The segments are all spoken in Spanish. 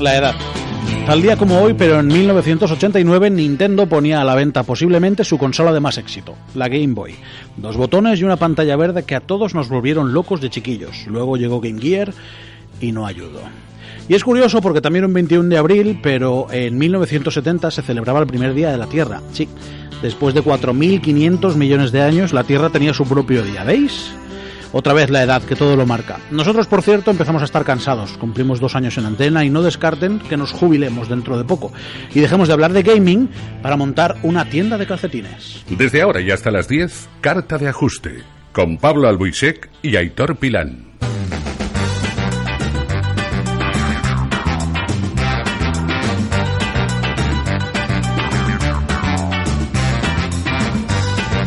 La edad. Tal día como hoy, pero en 1989, Nintendo ponía a la venta posiblemente su consola de más éxito, la Game Boy. Dos botones y una pantalla verde que a todos nos volvieron locos de chiquillos. Luego llegó Game Gear y no ayudó. Y es curioso porque también un 21 de abril, pero en 1970 se celebraba el primer día de la Tierra. Sí, después de 4.500 millones de años, la Tierra tenía su propio día. ¿Veis? Otra vez la edad, que todo lo marca. Nosotros, por cierto, empezamos a estar cansados. Cumplimos dos años en antena y no descarten que nos jubilemos dentro de poco. Y dejemos de hablar de gaming para montar una tienda de calcetines. Desde ahora y hasta las 10, Carta de Ajuste, con Pablo Albuisek y Aitor Pilán.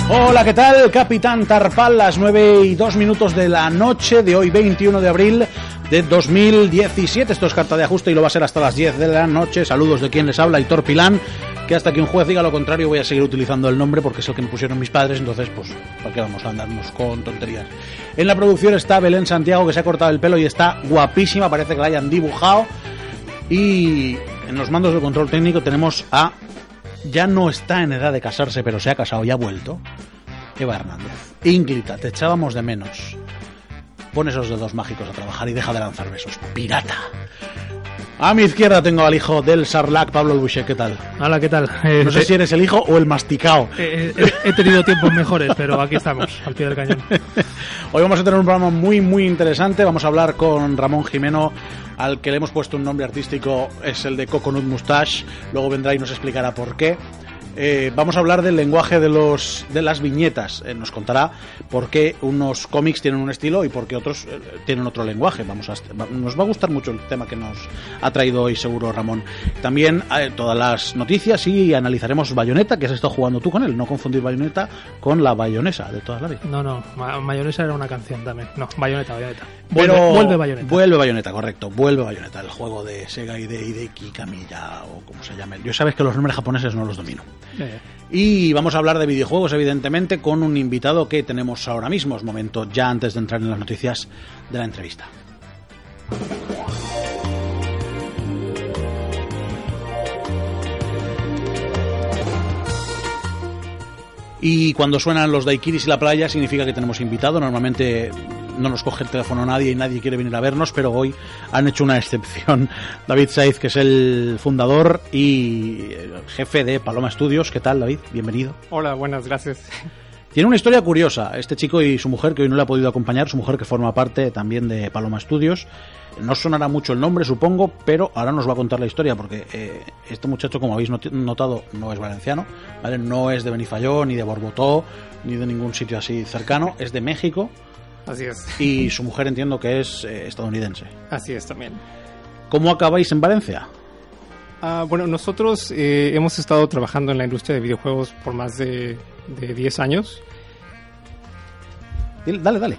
Hola, ¿qué tal? Capitán Tarpal, las 9 y 2 minutos de la noche de hoy, 21 de abril de 2017. Esto es carta de ajuste y lo va a ser hasta las 10 de la noche. Saludos de quien les habla, Hitor Pilán, que hasta que un juez diga lo contrario voy a seguir utilizando el nombre porque es el que me pusieron mis padres, entonces pues, ¿para qué vamos a andarnos con tonterías? En la producción está Belén Santiago, que se ha cortado el pelo y está guapísima, parece que la hayan dibujado. Y en los mandos de control técnico tenemos a ya no está en edad de casarse, pero se ha casado y ha vuelto. Eva Hernández. Inglita, te echábamos de menos. Pon esos dedos mágicos a trabajar y deja de lanzar besos. Pirata. A mi izquierda tengo al hijo del Sarlac, Pablo Boucher. ¿Qué tal? Hola, ¿qué tal? Eh, no sé te- si eres el hijo o el masticao. eh, eh, he tenido tiempos mejores, pero aquí estamos, al pie del cañón. Hoy vamos a tener un programa muy, muy interesante. Vamos a hablar con Ramón Jimeno, al que le hemos puesto un nombre artístico, es el de Coconut Mustache. Luego vendrá y nos explicará por qué. Eh, vamos a hablar del lenguaje de, los, de las viñetas. Eh, nos contará por qué unos cómics tienen un estilo y por qué otros eh, tienen otro lenguaje. Vamos a, nos va a gustar mucho el tema que nos ha traído hoy, seguro, Ramón. También eh, todas las noticias y analizaremos Bayonetta, que has estado jugando tú con él. No confundir Bayonetta con la bayonesa de toda la vida. No, no, Ma- Mayonesa era una canción también. No, Bayoneta, Bayoneta. Pero Vuelve, vuelve Bayoneta. Vuelve Bayonetta, correcto. Vuelve Bayonetta, el juego de Sega y de Hideki Kamiya o como se llame. Yo sabes que los nombres japoneses no los domino. Eh, Y vamos a hablar de videojuegos, evidentemente, con un invitado que tenemos ahora mismo. Es momento ya antes de entrar en las noticias de la entrevista. Y cuando suenan los daiquiris y la playa significa que tenemos invitado. Normalmente no nos coge el teléfono nadie y nadie quiere venir a vernos, pero hoy han hecho una excepción. David Saiz, que es el fundador y eh, jefe de Paloma Studios. ¿Qué tal, David? Bienvenido. Hola, buenas, gracias. Tiene una historia curiosa, este chico y su mujer, que hoy no le ha podido acompañar, su mujer que forma parte también de Paloma Studios. No sonará mucho el nombre, supongo, pero ahora nos va a contar la historia, porque eh, este muchacho, como habéis notado, no es valenciano, ¿vale? No es de Benifayó, ni de Borbotó, ni de ningún sitio así cercano, es de México, Así es. y su mujer entiendo que es eh, estadounidense. Así es también. ¿Cómo acabáis en Valencia? Ah, bueno, nosotros eh, hemos estado trabajando en la industria de videojuegos por más de, de 10 años. Dale, dale.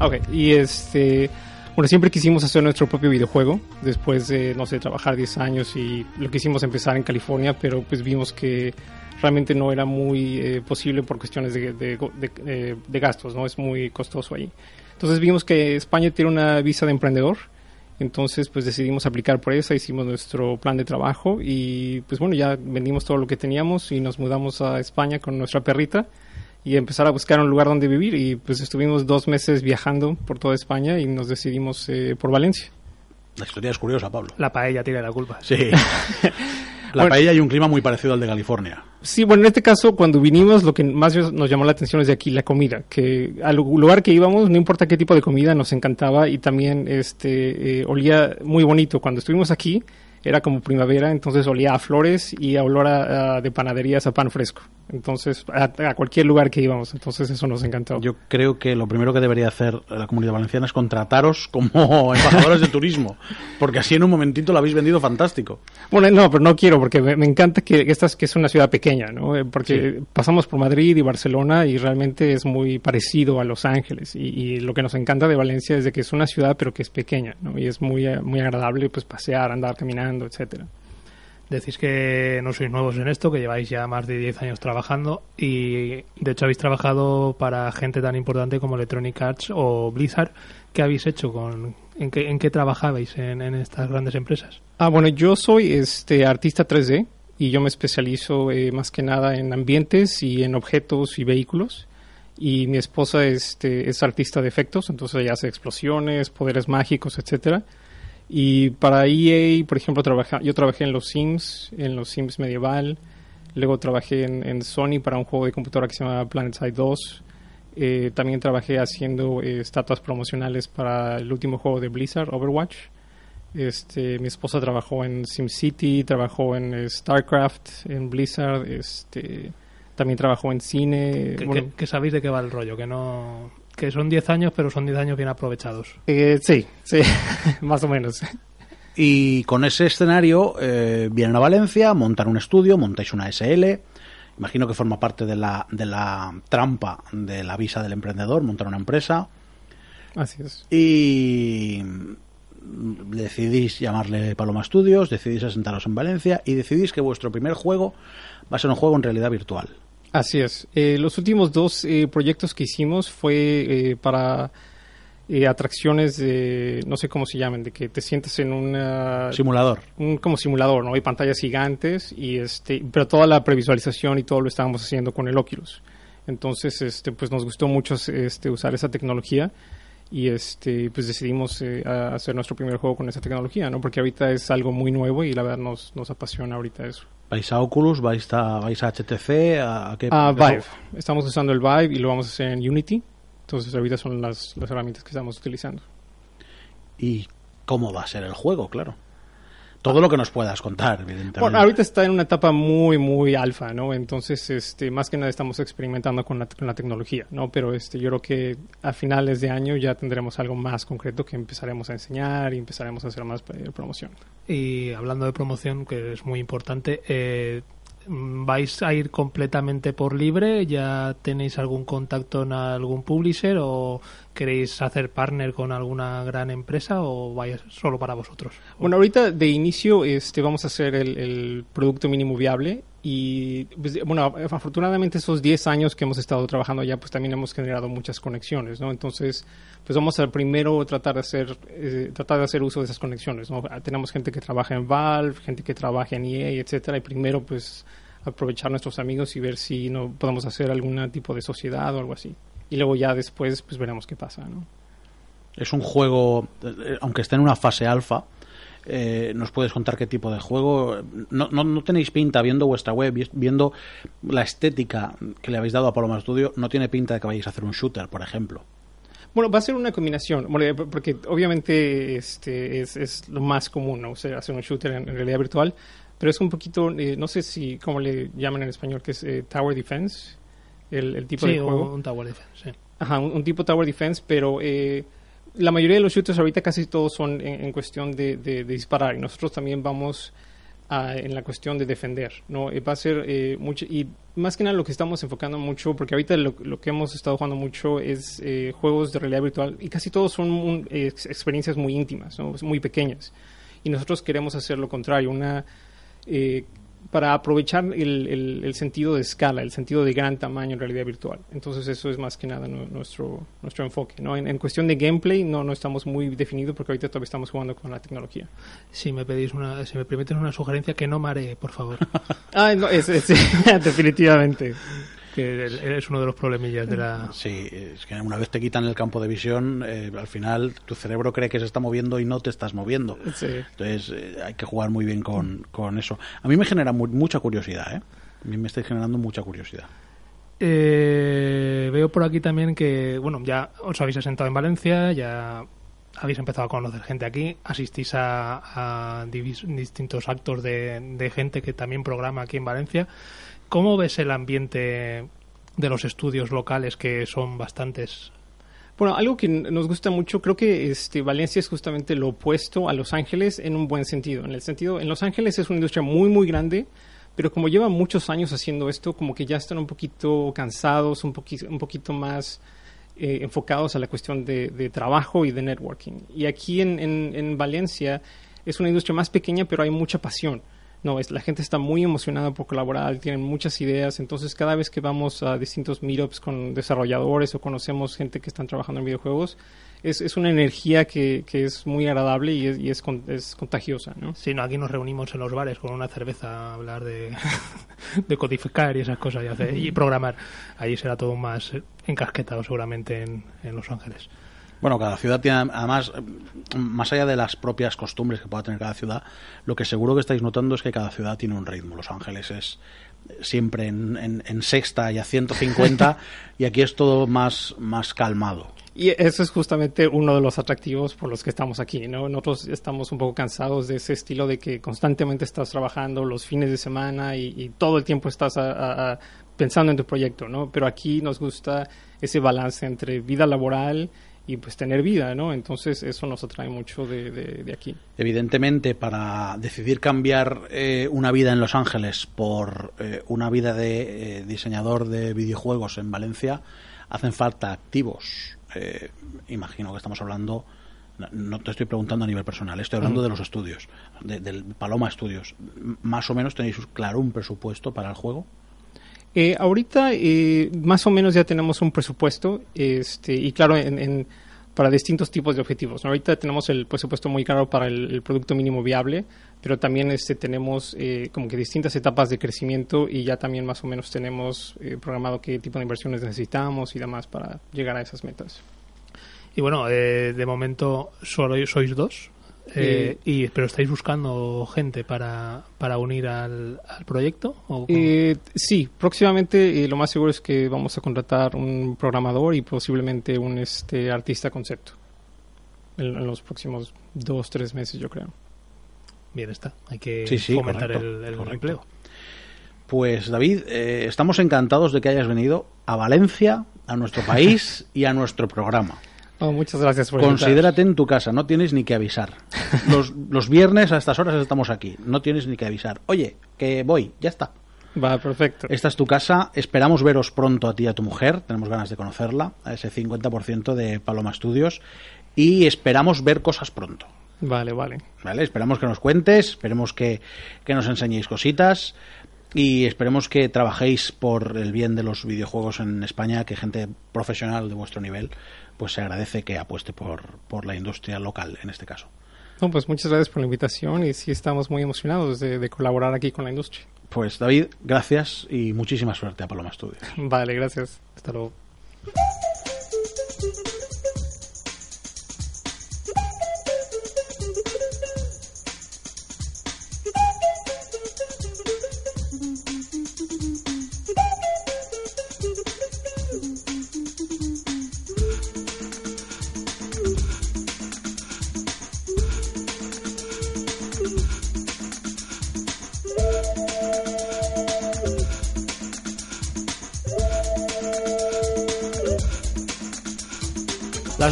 Ok, y este. Bueno, siempre quisimos hacer nuestro propio videojuego. Después de, no sé, trabajar 10 años y lo quisimos empezar en California, pero pues vimos que realmente no era muy eh, posible por cuestiones de, de- de- de gastos, ¿no? Es muy costoso ahí. Entonces vimos que España tiene una visa de emprendedor. Entonces, pues decidimos aplicar por esa, hicimos nuestro plan de trabajo y pues bueno, ya vendimos todo lo que teníamos y nos mudamos a España con nuestra perrita y empezar a buscar un lugar donde vivir y pues estuvimos dos meses viajando por toda España y nos decidimos eh, por Valencia. La historia es curiosa, Pablo. la paella tiene la culpa. Sí. La Bueno. paella y un clima muy parecido al de California. Sí, bueno, en este caso, cuando vinimos, lo que más nos llamó la atención es de aquí, la comida. Que al lugar que íbamos, no importa qué tipo de comida, nos encantaba y también este eh, olía muy bonito. Cuando estuvimos aquí, era como primavera, entonces olía a flores y a olor a- a- de panaderías a pan fresco. Entonces, a, a cualquier lugar que íbamos. Entonces, eso nos encantó. Yo creo que lo primero que debería hacer la comunidad valenciana es contrataros como embajadores de turismo, porque así en un momentito lo habéis vendido fantástico. Bueno, no, pero no quiero, porque me, me encanta que esta es, que es una ciudad pequeña, ¿no? Eh, Porque pasamos por Madrid y Barcelona y realmente es muy parecido a Los Ángeles. Y, y lo que nos encanta de Valencia es de que es una ciudad, pero que es pequeña, ¿no? Y es muy, eh, muy agradable, pues, pasear, andar caminando, etcétera. Decís que no sois nuevos en esto, que lleváis ya más de 10 años trabajando y de hecho habéis trabajado para gente tan importante como Electronic Arts o Blizzard. ¿Qué habéis hecho? con ¿En qué, trabajabais en, en estas grandes empresas? Ah, bueno, yo soy este artista 3D y yo me especializo eh, más que nada en ambientes y en objetos y vehículos. Y mi esposa este, es artista de efectos, entonces ella hace explosiones, poderes mágicos, etcétera. Y para EA, por ejemplo, trabaja, yo trabajé en los Sims, en los Sims medieval. Luego trabajé en, en Sony para un juego de computadora que se llama PlanetSide 2. Eh, también trabajé haciendo eh, estatuas promocionales para el último juego de Blizzard, Overwatch. Este, mi esposa trabajó en SimCity, trabajó en eh, StarCraft, en Blizzard, este, también trabajó en cine. Que, bueno, que- que sabéis de qué va el rollo, que no que son 10 años, pero son 10 años bien aprovechados. eh, sí, sí, más o menos. Y con ese escenario eh, vienen a Valencia, montan un estudio, montáis una SL. Imagino que forma parte de la, de la trampa de la visa del emprendedor, montar una empresa. Así es. Y decidís llamarle Paloma Studios, decidís asentaros en Valencia y decidís que vuestro primer juego va a ser un juego en realidad virtual. Así es. Eh, los últimos dos eh, proyectos que hicimos fue eh, para eh, atracciones de, no sé cómo se llaman, de que te sientes en una, Simulador. un como simulador, ¿no? Hay pantallas gigantes y este, pero toda la previsualización y todo lo estábamos haciendo con el Oculus. Entonces, este, pues nos gustó mucho este, usar esa tecnología y este, pues decidimos eh, hacer nuestro primer juego con esa tecnología, ¿no? Porque ahorita es algo muy nuevo y la verdad nos, nos apasiona ahorita eso. ¿Vais a Oculus? ¿Vais a, vais a HTC? ¿A, a qué? Ah, Vive. Estamos usando el Vive y lo vamos a hacer en Unity. Entonces ahorita son las, las herramientas que estamos utilizando. ¿Y cómo va a ser el juego? Claro. Todo lo que nos puedas contar, evidentemente. Bueno, ahorita está en una etapa muy, muy alfa, ¿no? Entonces, este, más que nada estamos experimentando con la, con la tecnología, ¿no? Pero este, yo creo que a finales de año ya tendremos algo más concreto que empezaremos a enseñar y empezaremos a hacer más eh, promoción. Y hablando de promoción, que es muy importante, eh, ¿vais a ir completamente por libre? ¿Ya tenéis algún contacto en algún publisher o queréis hacer partner con alguna gran empresa o vais solo para vosotros? Bueno, ahorita de inicio este, vamos a hacer el, el producto mínimo viable y, pues, bueno, afortunadamente esos 10 años que hemos estado trabajando allá, pues también hemos generado muchas conexiones, ¿no? Entonces, pues vamos a primero tratar de hacer, eh, tratar de hacer uso de esas conexiones, ¿no? Tenemos gente que trabaja en Valve, gente que trabaja en EA, etcétera, y primero, pues, aprovechar nuestros amigos y ver si no podemos hacer algún tipo de sociedad o algo así. Y luego ya después, pues veremos qué pasa, ¿no? Es un juego, eh, aunque esté en una fase alfa, eh, ¿nos puedes contar qué tipo de juego? No, no, no tenéis pinta, viendo vuestra web, vi- viendo la estética que le habéis dado a Paloma Studio, no tiene pinta de que vayáis a hacer un shooter, por ejemplo. Bueno, va a ser una combinación, porque obviamente este es, es lo más común, ¿no? O sea, hacer un shooter en, en realidad virtual, pero es un poquito, eh, no sé si, cómo le llaman en español, que es eh, Tower Defense, el, el tipo Sí, de juego. un Tower Defense, sí. Ajá, un, un tipo Tower Defense, pero eh, la mayoría de los shooters ahorita casi todos son en, en cuestión de, de- disparar y nosotros también vamos a- en la cuestión de defender, ¿no? Eh, va a ser eh, mucho, y más que nada lo que estamos enfocando mucho, porque ahorita lo, lo que hemos estado jugando mucho es eh, juegos de realidad virtual y casi todos son un- ex- experiencias muy íntimas, ¿no? muy pequeñas. Y nosotros queremos hacer lo contrario, una... eh, para aprovechar el, el- el sentido de escala, el sentido de gran tamaño en realidad virtual. Entonces eso es más que nada nu- nuestro, nuestro enfoque. ¿no? En, en cuestión de gameplay no, no estamos muy definidos porque ahorita todavía estamos jugando con la tecnología. Si me pedís una, si me permites una sugerencia, que no maree, por favor. Ah, no, es, es- definitivamente. Que es uno de los problemillas de la... Sí, es que una vez te quitan el campo de visión, eh, al final tu cerebro cree que se está moviendo y no te estás moviendo. Sí. Entonces eh, hay que jugar muy bien con, con eso. A mí me genera mu- mucha curiosidad, ¿eh? A mí me está generando mucha curiosidad. Eh, veo por aquí también que, bueno, ya os habéis asentado en Valencia, ya habéis empezado a conocer gente aquí, asistís a, distintos actos de, de gente que también programa aquí en Valencia. ¿Cómo ves el ambiente de los estudios locales que son bastantes? Bueno, algo que nos gusta mucho, creo que este, Valencia es justamente lo opuesto a Los Ángeles en un buen sentido. En el sentido, en Los Ángeles es una industria muy, muy grande, pero como llevan muchos años haciendo esto, como que ya están un poquito cansados, un, poquito, un poquito más eh, enfocados a la cuestión de, de, trabajo y de networking. Y aquí en Valencia es una industria más pequeña, pero hay mucha pasión. No, es, la gente está muy emocionada por colaborar, tienen muchas ideas, entonces cada vez que vamos a distintos meetups con desarrolladores o conocemos gente que están trabajando en videojuegos, es, es una energía que, que, es muy agradable y es, y es, con, es contagiosa, ¿no? Sí, no, aquí nos reunimos en los bares con una cerveza a hablar de, de codificar y esas cosas y, programar. Ahí será todo más encasquetado seguramente en, en Los Ángeles. Bueno, cada ciudad tiene, además, más allá de las propias costumbres que pueda tener cada ciudad, lo que seguro que estáis notando es que cada ciudad tiene un ritmo. Los Ángeles es siempre en, en, en sexta y a 150 y aquí es todo más, más calmado. Y eso es justamente uno de los atractivos por los que estamos aquí, ¿no? Nosotros estamos un poco cansados de ese estilo de que constantemente estás trabajando los fines de semana y, y todo el tiempo estás a, a, a pensando en tu proyecto, ¿no? Pero aquí nos gusta ese balance entre vida laboral y pues tener vida, ¿no? Entonces eso nos atrae mucho de, de, de aquí. Evidentemente, para decidir cambiar eh, una vida en Los Ángeles por eh, una vida de eh, diseñador de videojuegos en Valencia, hacen falta activos. Eh, imagino que estamos hablando, no te estoy preguntando a nivel personal, estoy hablando mm. de los estudios, de, del Paloma Studios. ¿Más o menos tenéis claro un presupuesto para el juego? Eh, ahorita eh, más o menos ya tenemos un presupuesto este, y claro, en, para distintos tipos de objetivos. Ahorita tenemos el presupuesto muy claro para el, el producto mínimo viable, pero también este, tenemos eh, como que distintas etapas de crecimiento y ya también más o menos tenemos eh, programado qué tipo de inversiones necesitamos y demás para llegar a esas metas. Y bueno, eh, de momento solo sois dos, eh, y, pero estáis buscando gente para, para unir al, al proyecto ¿o eh, sí próximamente eh, lo más seguro es que vamos a contratar un programador y posiblemente un este artista concepto en, en los próximos dos tres meses yo creo. Bien está hay que sí, sí, fomentar correcto, el, el correcto. empleo. Pues David eh, estamos encantados de que hayas venido a Valencia a nuestro país y a nuestro programa Oh, muchas gracias por Considérate en tu casa, no tienes ni que avisar. Los, los viernes a estas horas estamos aquí, no tienes ni que avisar. Oye, que voy, ya está. Va, perfecto. Esta es tu casa, esperamos veros pronto a ti y a tu mujer, tenemos ganas de conocerla, a ese 50% de Paloma Studios, y esperamos ver cosas pronto. Vale, vale. Vale, esperamos que nos cuentes, esperemos que, que nos enseñéis cositas, y esperemos que trabajéis por el bien de los videojuegos en España, que gente profesional de vuestro nivel pues se agradece que apueste por, por la industria local en este caso. No, pues muchas gracias por la invitación y sí estamos muy emocionados de, de, colaborar aquí con la industria. Pues David, gracias y muchísima suerte a Paloma Studios. Vale, gracias. Hasta luego.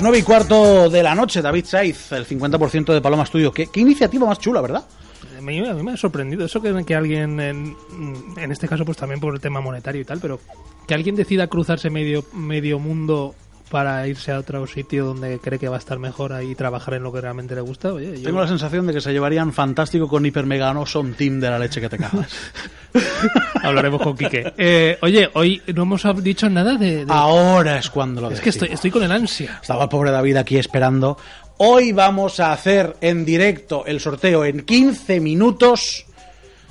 Las nueve y cuarto de la noche, David Saiz, el 50% de Paloma Studio. ¿Qué, ¿Qué, iniciativa más chula, ¿verdad? A mí, a mí me ha sorprendido eso que, que alguien, en, en, este caso pues también por el tema monetario y tal, pero que alguien decida cruzarse medio, medio mundo para irse a otro sitio donde cree que va a estar mejor ahí y trabajar en lo que realmente le gusta. Oye, yo... Tengo la sensación de que se llevarían fantástico con Hiper Mega son team de la leche que te cagas. Hablaremos con Quique. Eh, oye, hoy no hemos dicho nada de. de... Ahora es cuando lo Es decimos. que estoy, estoy con el ansia. Estaba el pobre David aquí esperando. Hoy vamos a hacer en directo el sorteo en 15 minutos.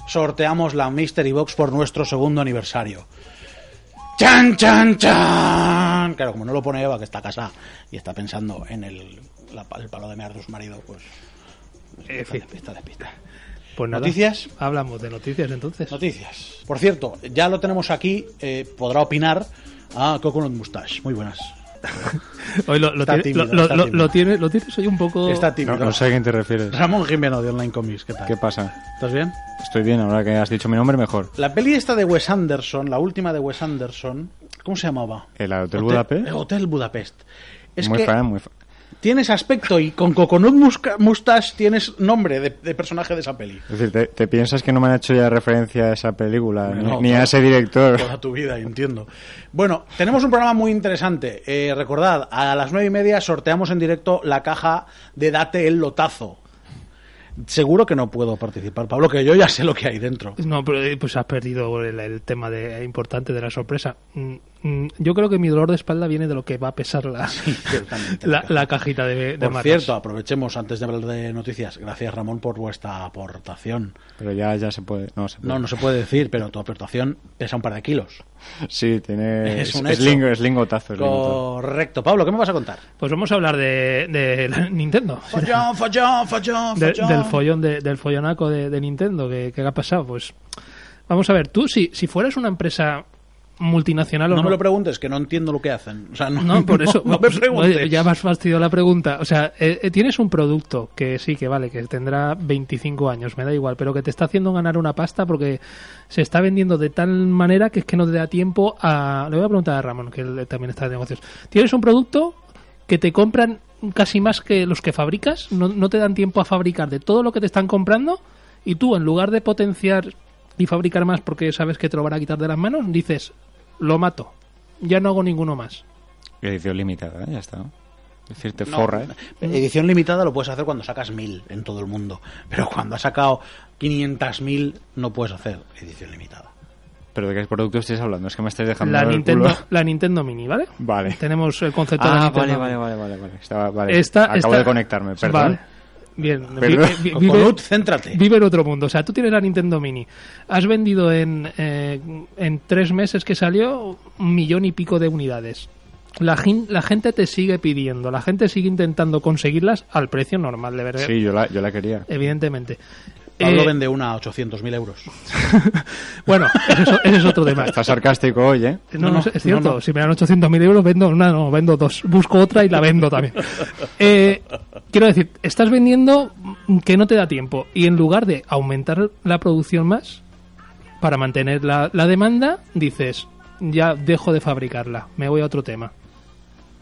Sorteamos la Mystery Box por nuestro segundo aniversario. ¡Chan, chan, chan! Claro, como no lo pone Eva, que está casada y está pensando en el, la, el palo de mear de su marido, pues. Eh, está despista, despista. Pues nada, ¿Noticias? Hablamos de noticias entonces. Noticias. Por cierto, ya lo tenemos aquí, eh, podrá opinar a Coconut Mustache. Muy buenas. Hoy lo, lo, Está tiene- tímido, lo- lo- está lo- tímido. lo tiene- lo tienes hoy un poco... Está No, tímido. no sé a quién te refieres. Ramón Jimeno de Online Comics, ¿qué tal? ¿Qué pasa? ¿Estás bien? Estoy bien, ahora que has dicho mi nombre, mejor. La peli esta de Wes Anderson, la última de Wes Anderson, ¿cómo se llamaba? ¿El Hotel Budapest? eh, Hotel Budapest. Es muy que fan, muy fan. Tienes aspecto y con Coconut Musca- Mustache tienes nombre de, de personaje de esa peli. Es decir, ¿te, te piensas que no me han hecho ya referencia a esa película? Ni- No, ni, a ese director. Toda tu vida, entiendo. Bueno, tenemos un programa muy interesante. Eh, recordad, a las nueve y media sorteamos en directo la caja de Date el Lotazo. Seguro que no puedo participar, Pablo, que yo ya sé lo que hay dentro. No, pero eh, pues has perdido el, el tema de, importante de la sorpresa. Mm, Yo creo que mi dolor de espalda viene de lo que va a pesar la, la, la cajita de, de Por matas. cierto, aprovechemos antes de hablar de noticias. Gracias, Ramón, por vuestra aportación. Pero ya, ya se puede. No, se puede. No, no se puede decir, pero tu aportación pesa un par de kilos. Sí, tiene. Es un es, hecho. lingo- es lingotazo. es lingotazo. Correcto. Pablo, ¿qué me vas a contar? Pues vamos a hablar de, Nintendo. Follón, follón, follón, De- follón. del follón de- del follonaco de, de Nintendo que ha pasado pues vamos a ver tú si, si fueras una empresa multinacional o No no me lo preguntes, que no entiendo lo que hacen. O sea, no, no, por eso. No, me preguntes. oye, ya me has fastidiado la pregunta. O sea, eh, eh, tienes un producto que sí, que vale, que tendrá 25 años, me da igual, pero que te está haciendo ganar una pasta porque se está vendiendo de tal manera que es que no te da tiempo a. Le voy a preguntar a Ramón, que él también está de negocios. Tienes un producto que te compran casi más que los que fabricas, no, no te dan tiempo a fabricar de todo lo que te están comprando y tú, en lugar de potenciar y fabricar más porque sabes que te lo van a quitar de las manos, dices, lo mato, ya no hago ninguno más. Edición limitada, ¿eh? ya está. Es decir, te No, forra, ¿eh? Edición limitada lo puedes hacer cuando sacas mil en todo el mundo. Pero cuando has sacado 500.000 no puedes hacer edición limitada. Pero de qué producto estáis hablando, es que me estáis dejando La el Nintendo, culo. la Nintendo Mini, ¿vale? Vale. Tenemos el concepto de la Ah, Nintendo vale, vale, vale, vale, vale. Estaba, vale. Esta- Acabo esta- de conectarme, perdón. Vale. Bien, vi- vi- vive, céntrate. vive en otro mundo. O sea, tú tienes la Nintendo Mini. Has vendido en, eh, en tres meses que salió un millón y pico de unidades. La, la gente te sigue pidiendo, la gente sigue intentando conseguirlas al precio normal, de verdad. Sí, yo la, yo la quería. Evidentemente. Pablo Eh, vende una a 800.000 euros. Bueno, ese es, ese es otro tema. Está sarcástico hoy, ¿eh? No, No, no, no, es cierto. no, no. Si me dan 800.000 euros, vendo una, no, vendo dos. Busco otra y la vendo también. Eh, quiero decir, estás vendiendo que no te da tiempo. Y en lugar de aumentar la producción más, para mantener la, la demanda, dices, ya dejo de fabricarla, me voy a otro tema.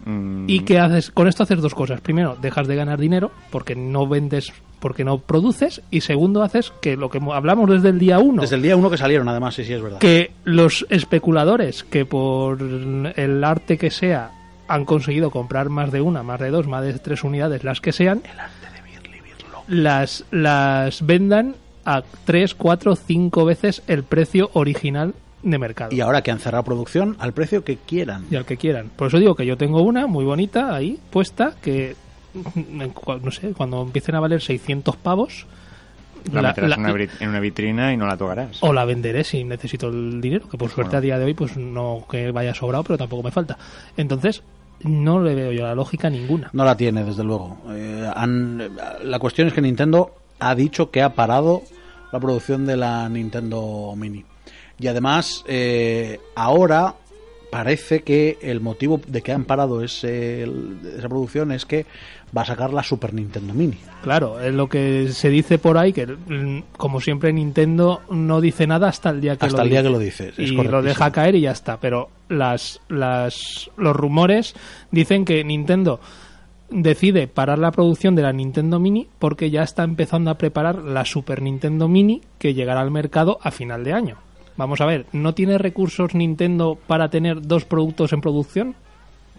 Mm, ¿Y qué haces? Con esto haces dos cosas. Primero, dejas de ganar dinero porque no vendes, porque no produces. Y segundo, haces que lo que hablamos desde el día uno Desde el día uno que salieron, además, sí, sí, es verdad. que los especuladores que por el arte que sea han conseguido comprar más de una, más de dos, más de tres unidades, las que sean, las, las vendan a tres, cuatro, cinco veces el precio original de mercado. Y ahora que han cerrado producción, al precio que quieran. Y al que quieran. Por eso digo que yo tengo una muy bonita ahí puesta que, cua- no sé, cuando empiecen a valer 600 pavos, la, la- meterás la- en, una, en una vitrina y no la tocarás. o la venderé si necesito el dinero, que por suerte Bueno. a día de hoy pues no que vaya sobrado, pero tampoco me falta. Entonces, no le veo yo la lógica ninguna. No la tiene, desde luego. Eh, han- la cuestión es que Nintendo ha dicho que ha parado la producción de la Nintendo Mini. Y además, eh, ahora parece que el motivo de que han parado ese- esa producción es que va a sacar la Super Nintendo Mini. Claro, es lo que se dice por ahí, que mm, como siempre Nintendo no dice nada hasta el día que Hasta lo el día dice. que lo dice, es y lo deja caer y ya está. Pero las, las, los rumores dicen que Nintendo decide parar la producción de la Nintendo Mini porque ya está empezando a preparar la Super Nintendo Mini que llegará al mercado a final de año. Vamos a ver, ¿no tiene recursos Nintendo para tener dos productos en producción?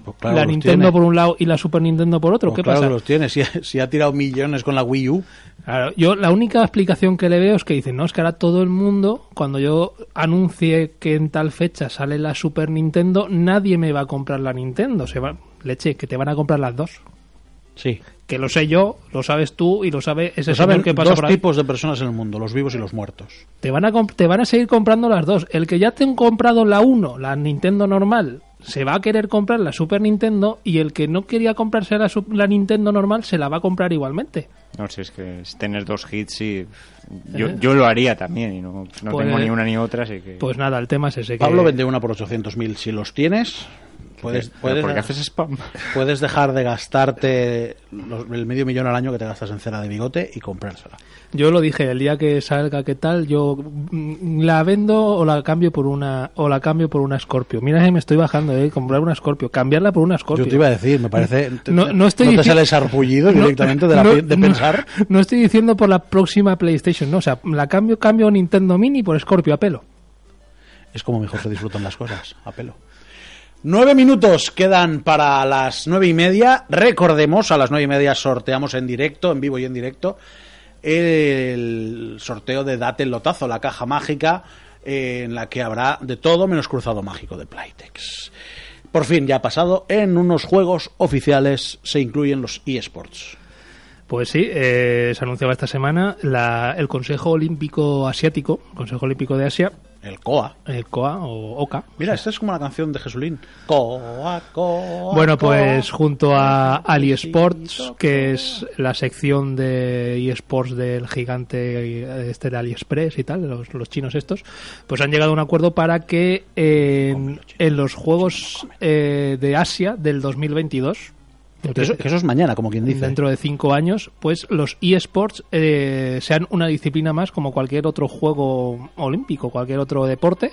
Pues claro la Nintendo tiene. por un lado y la Super Nintendo por otro. Pues ¿Qué claro pasa? los tiene. Si, si ha tirado millones con la Wii U, Claro, yo la única explicación que le veo es que dicen, no, es que ahora todo el mundo, cuando yo anuncie que en tal fecha sale la Super Nintendo, nadie me va a comprar la Nintendo. Se va, leche, que te van a comprar las dos. sí. Que lo sé yo, lo sabes tú y lo sabe ese Lo señor que pasa dos por ahí. tipos de personas en el mundo, los vivos y los muertos. Te van, a te van a seguir comprando las dos. El que ya te han comprado la 1, la Nintendo normal, se va a querer comprar la Super Nintendo y el que no quería comprarse la, la Nintendo normal se la va a comprar igualmente. No sé, es que es tener dos hits y... Yo, yo lo haría también y no, no Pues- tengo ni una ni otra, así que... Pues nada, el tema es ese. Que Pablo vende una por 800.000. Si los tienes, Puedes, ¿Pero puedes, ¿Por qué haces spam? puedes dejar de gastarte los- el medio millón al año que te gastas en cera de bigote y comprársela. Yo lo dije, el día que salga, ¿qué tal? Yo mm, la vendo o la cambio por una o la cambio por una Scorpio. Mira que me estoy bajando, eh, comprar una Scorpio, cambiarla por una Scorpio. Yo te iba a decir, me parece. No- no estoy te sales sarpullido No, directamente de, la no, pi- de no, pensar. No estoy diciendo por la próxima PlayStation, no, o sea, la cambio cambio Nintendo Mini por Scorpio a pelo. Es como mejor se disfrutan las cosas, a pelo. Nueve minutos quedan para las nueve y media. Recordemos, a las nueve y media sorteamos en directo, en vivo y en directo, el sorteo de Date el Lotazo, la caja mágica, eh, en la que habrá de todo menos cruzado mágico de Playtex. Por fin, ya ha pasado, en unos juegos oficiales se incluyen los eSports. Pues sí, eh, se anunciaba esta semana la- el Consejo Olímpico Asiático, Consejo Olímpico de Asia, El COA. el COA o OCA. Mira, esta es como la canción de Jesulín. COA, COA. Bueno, pues COA. junto a AliEsports, que es la sección de eSports del gigante este de AliExpress y tal, los, los chinos estos, pues han llegado a un acuerdo para que en, en los Juegos eh, de Asia del 2022, Que eso, que eso es mañana, como quien dice. dentro de cinco años, pues los eSports eh, sean una disciplina más como cualquier otro juego olímpico, cualquier otro deporte.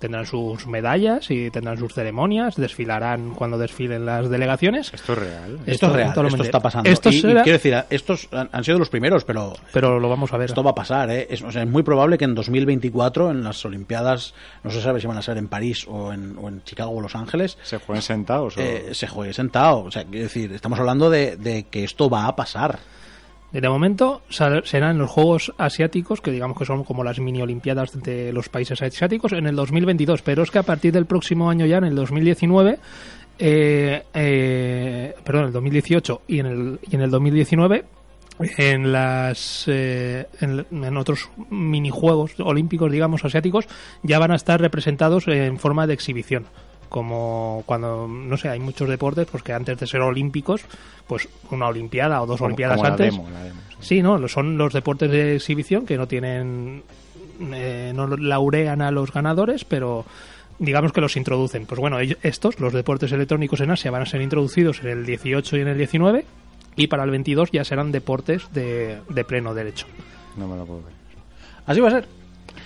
Tendrán sus medallas y tendrán sus ceremonias, desfilarán cuando desfilen las delegaciones. Esto es real. Esto es real, esto está pasando. Esto y, quiero decir, estos han, han sido los primeros, pero pero lo vamos a ver. esto va a pasar. ¿eh? Es, o sea, es muy probable que en 2024, en las Olimpiadas, no se sabe si van a ser en París o en, o en Chicago o Los Ángeles, ¿Se juegan sentados? o- eh, se juegue sentado. O sea, quiero decir, estamos hablando de, de que esto va a pasar. De momento serán los Juegos Asiáticos, que digamos que son como las mini Olimpiadas de los países asiáticos, en el 2022. Pero es que a partir del próximo año ya, en el 2019, eh, eh, perdón, el 2018 y en el, y en el 2019, en las eh, en, en otros minijuegos olímpicos, digamos, asiáticos, ya van a estar representados en forma de exhibición como cuando no sé hay muchos deportes pues que antes de ser olímpicos pues una olimpiada o dos como- olimpiadas como la antes demo, la demo, sí. Sí, no, lo- son los deportes de exhibición que no tienen, eh, no laurean a los ganadores, pero digamos que los introducen. Pues bueno, ellos- estos, los deportes electrónicos en Asia, van a ser introducidos en el 18 y en el 19, y para el 22 ya serán deportes de, de pleno derecho. No me lo puedo ver. Así va a ser.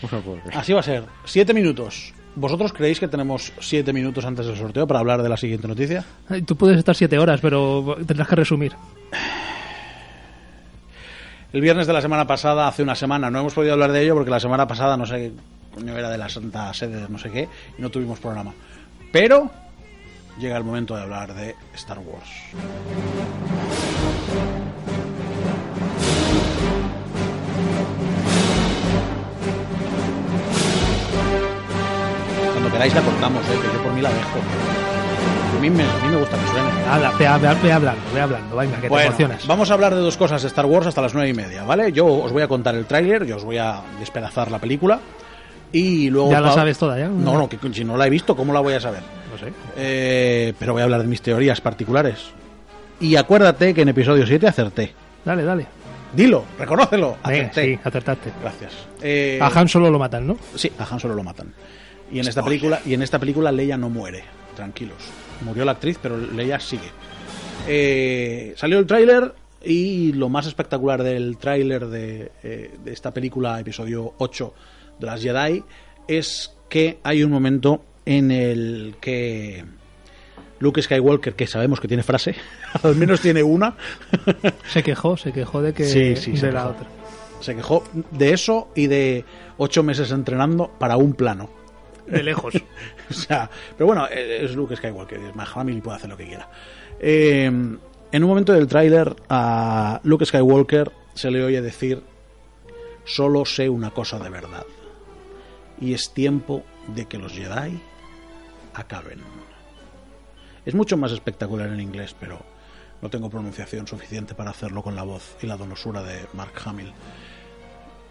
No me lo puedo ver. Así va a ser. Siete minutos. ¿Vosotros creéis que tenemos siete minutos antes del sorteo para hablar de la siguiente noticia? Ay, Tú puedes estar siete horas, pero tendrás que resumir. El viernes de la semana pasada, hace una semana, no hemos podido hablar de ello porque la semana pasada no sé coño era de la Santa Sede, de no sé qué, y no tuvimos programa. Pero llega el momento de hablar de Star Wars. Queráis la cortamos, eh, que yo por mí la dejo. A mí me, a mí me gusta que suene. Habla, ve, ve- ve hablando, ve hablando, venga, que te Bueno, emocionas. vamos a hablar de dos cosas de Star Wars hasta las nueve y media, ¿vale? Yo os voy a contar el tráiler, yo os voy a despedazar la película y luego... ¿Ya la sabes toda, ya? No, no, que si no la he visto, ¿cómo la voy a saber? No sé. Eh, pero voy a hablar de mis teorías particulares. Y acuérdate que en episodio 7 acerté. Dale, dale. Dilo, reconócelo, Venga, acerté. sí, acertaste. Gracias. Eh, A Han solo lo matan, ¿no? Sí, a Han Solo lo matan. Y en esta película, y en esta película Leia no muere, tranquilos. Murió la actriz, pero Leia sigue. Eh, salió el tráiler y lo más espectacular del tráiler de, eh, de esta película, episodio 8 de las Jedi, es que hay un momento en el que Luke Skywalker, que sabemos que tiene frase, al menos tiene una, Se quejó, se quejó de que Sí, sí, se de la quejó. otra. se quejó de eso y de ocho meses entrenando para un plano. De lejos. O sea, pero bueno, eh, es Luke Skywalker, es Mahamil y puede hacer lo que quiera. Eh, en un momento del tráiler a Luke Skywalker se le oye decir, solo sé una cosa de verdad, y es tiempo de que los Jedi acaben. Es mucho más espectacular en inglés, pero no tengo pronunciación suficiente para hacerlo con la voz y la donosura de Mark Hamill.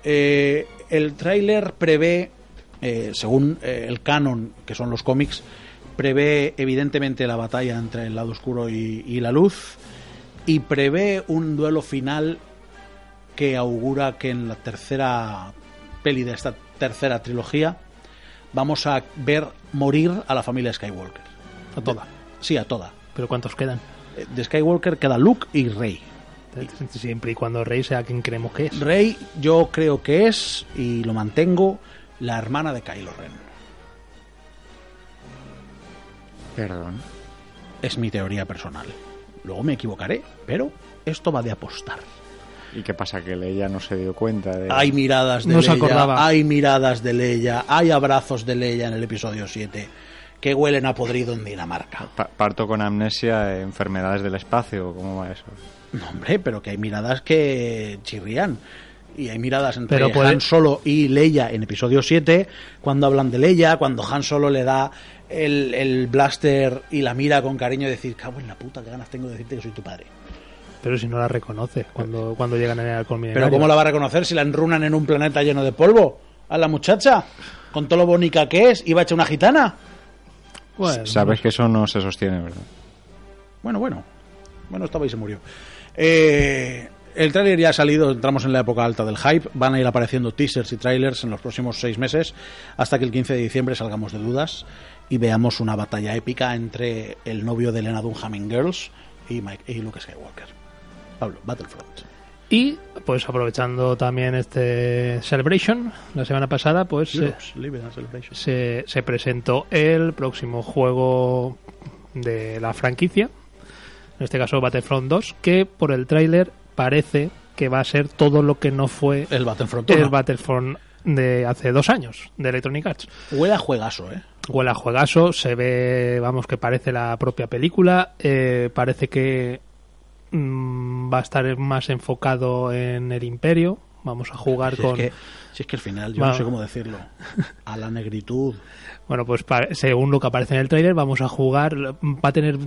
Eh, el tráiler prevé, eh, según eh, el canon, que son los cómics, prevé evidentemente la batalla entre el lado oscuro y, y la luz, y prevé un duelo final que augura que en la tercera peli de esta tercera trilogía vamos a ver morir a la familia Skywalker. A toda. Sí, a toda. ¿Pero cuántos quedan? Eh, De Skywalker queda Luke y Rey. Siempre y cuando Rey sea quien creemos que es. Rey yo creo que es, y lo mantengo, la hermana de Kylo Ren. Perdón. Es mi teoría personal. Luego me equivocaré, pero esto va de apostar. ¿Y qué pasa? Que ella no se dio cuenta de... Hay miradas de No se Leia, acordaba. hay miradas de Leia, hay abrazos de Leia en el episodio 7 que huelen a podrido en Dinamarca. Pa- parto con amnesia, enfermedades del espacio, ¿cómo va eso? No, hombre, pero que hay miradas que chirrían. Y hay miradas entre Pero puede- Han Solo y Leia en episodio 7, cuando hablan de Leia, cuando Han Solo le da el, el blaster y la mira con cariño y decir, cago en la puta, qué ganas tengo de decirte que soy tu padre. Pero si no la reconoce cuando, cuando llegan en el. Pero ¿cómo la va a reconocer si la enrunan en un planeta lleno de polvo? A la muchacha, con todo lo bonita que es, iba a echar una gitana. Bueno, Sabes que eso no se sostiene, ¿verdad? Bueno, bueno. Bueno, estaba y se murió. Eh, el tráiler ya ha salido, entramos en la época alta del hype. Van a ir apareciendo teasers y trailers en los próximos seis meses, hasta que el 15 de diciembre salgamos de dudas y veamos una batalla épica entre el novio de Elena Dunham en Girls y, Mike, y Luke Skywalker. Pablo, Battlefront. Y pues aprovechando también este Celebration, la semana pasada, pues eh, se presentó el próximo juego de la franquicia, en este caso Battlefront 2, que por el tráiler parece que va a ser todo lo que no fue El Battlefront el 1. Battlefront de hace dos años, de Electronic Arts. Huele a juegazo, ¿eh? Huele a juegazo, se ve, vamos, que parece la propia película, eh, parece que mm, va a estar más enfocado en el imperio, vamos a jugar Si con... es, que, si es que al final, yo no sé cómo decirlo, a la negritud. Bueno, pues según lo que aparece en el trailer, vamos a jugar, va a tener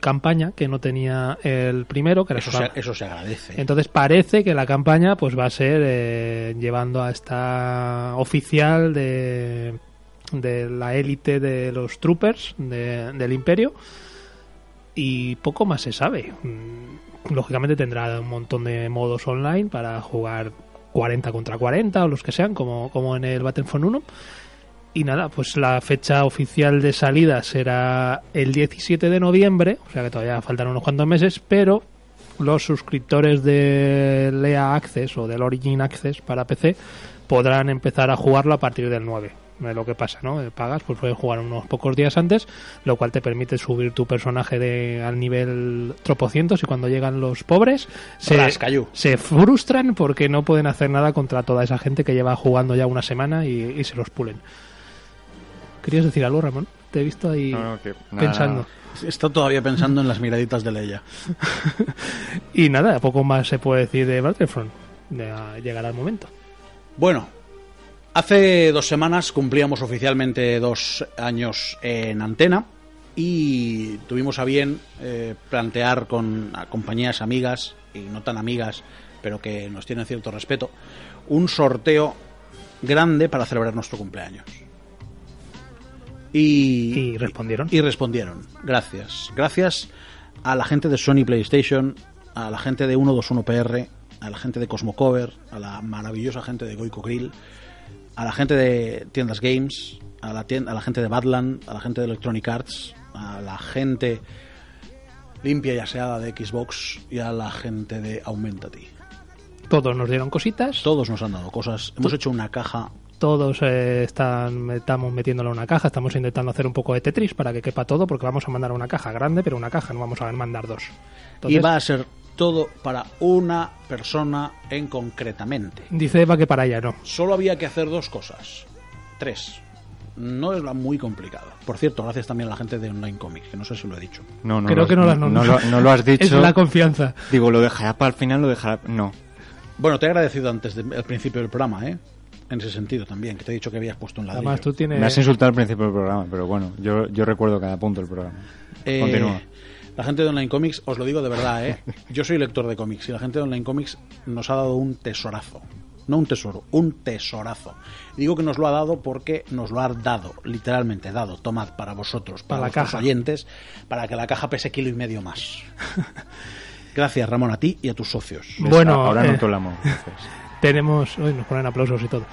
campaña que no tenía el primero, que era Eso se, eso se agradece. Entonces parece que la campaña pues va a ser eh, llevando a esta oficial de, de la élite de los troopers de- del imperio y poco más se sabe. Mm, Lógicamente tendrá un montón de modos online para jugar 40 contra 40 o los que sean, como, como en el Battlefront 1. Y nada, pues la fecha oficial de salida será el 17 de noviembre, o sea que todavía faltan unos cuantos meses, pero los suscriptores de Lea Access o del Origin Access para PC podrán empezar a jugarlo a partir del 9. Lo que pasa, ¿no? Eh, Pagas, pues puedes jugar unos pocos días antes, lo cual te permite subir tu personaje de, al nivel tropocientos y cuando llegan los pobres se, Rascayú. se frustran porque no pueden hacer nada contra toda esa gente que lleva jugando ya una semana y, y se los pulen. ¿Querías decir algo, Ramón? Te he visto ahí No, no, que nada, pensando. Está todavía pensando en las miraditas de Leia. Y nada, poco más se puede decir de Battlefront. Ya llegará el momento. Bueno, hace dos semanas cumplíamos oficialmente dos años en antena y tuvimos a bien eh, plantear con compañías amigas y no tan amigas, pero que nos tienen cierto respeto, un sorteo grande para celebrar nuestro cumpleaños. Y, Y respondieron. Y respondieron. Gracias. Gracias a la gente de Sony PlayStation, a la gente de 121PR, a la gente de Cosmocover, a la maravillosa gente de Goico Grill, a la gente de Tiendas Games, a la, tien- a la gente de Badland, a la gente de Electronic Arts, a la gente limpia y aseada de Xbox y a la gente de Aumentati. Todos nos dieron cositas. Todos nos han dado cosas. Hemos hecho una caja. Todos eh, están, estamos metiéndolo en una caja. Estamos intentando hacer un poco de Tetris para que quepa todo, porque vamos a mandar una caja grande, pero una caja, no vamos a mandar dos. Entonces, y va a ser todo para una persona en concretamente. Dice Eva que para ella no. Solo había que hacer dos cosas. Tres. No es la muy complicado. Por cierto, gracias también a la gente de Online Comics, que no sé si lo he dicho. No, no Creo lo, que no, las- no, lo, no lo has dicho. Es la confianza. Digo, lo dejará para el final, lo dejará... No. Bueno, te he agradecido antes de- al principio del programa, ¿eh? En ese sentido también, que te he dicho que habías puesto un ladrillo. Además, tú tienes. Me has insultado al principio del programa, pero bueno, yo, yo recuerdo cada punto del programa. Eh, Continúa. La gente de Online Comics, os lo digo de verdad, ¿eh? Yo soy lector de cómics y la gente de Online Comics nos ha dado un tesorazo. No un tesoro, un tesorazo. Y digo que nos lo ha dado porque nos lo ha dado, literalmente dado. Tomad para vosotros, para, Para la vuestros caja. oyentes, para que la caja pese kilo y medio más. Gracias, Ramón, a ti y a tus socios. Bueno, ahora eh, el amor. entonces. Tenemos. Hoy nos ponen aplausos y todo.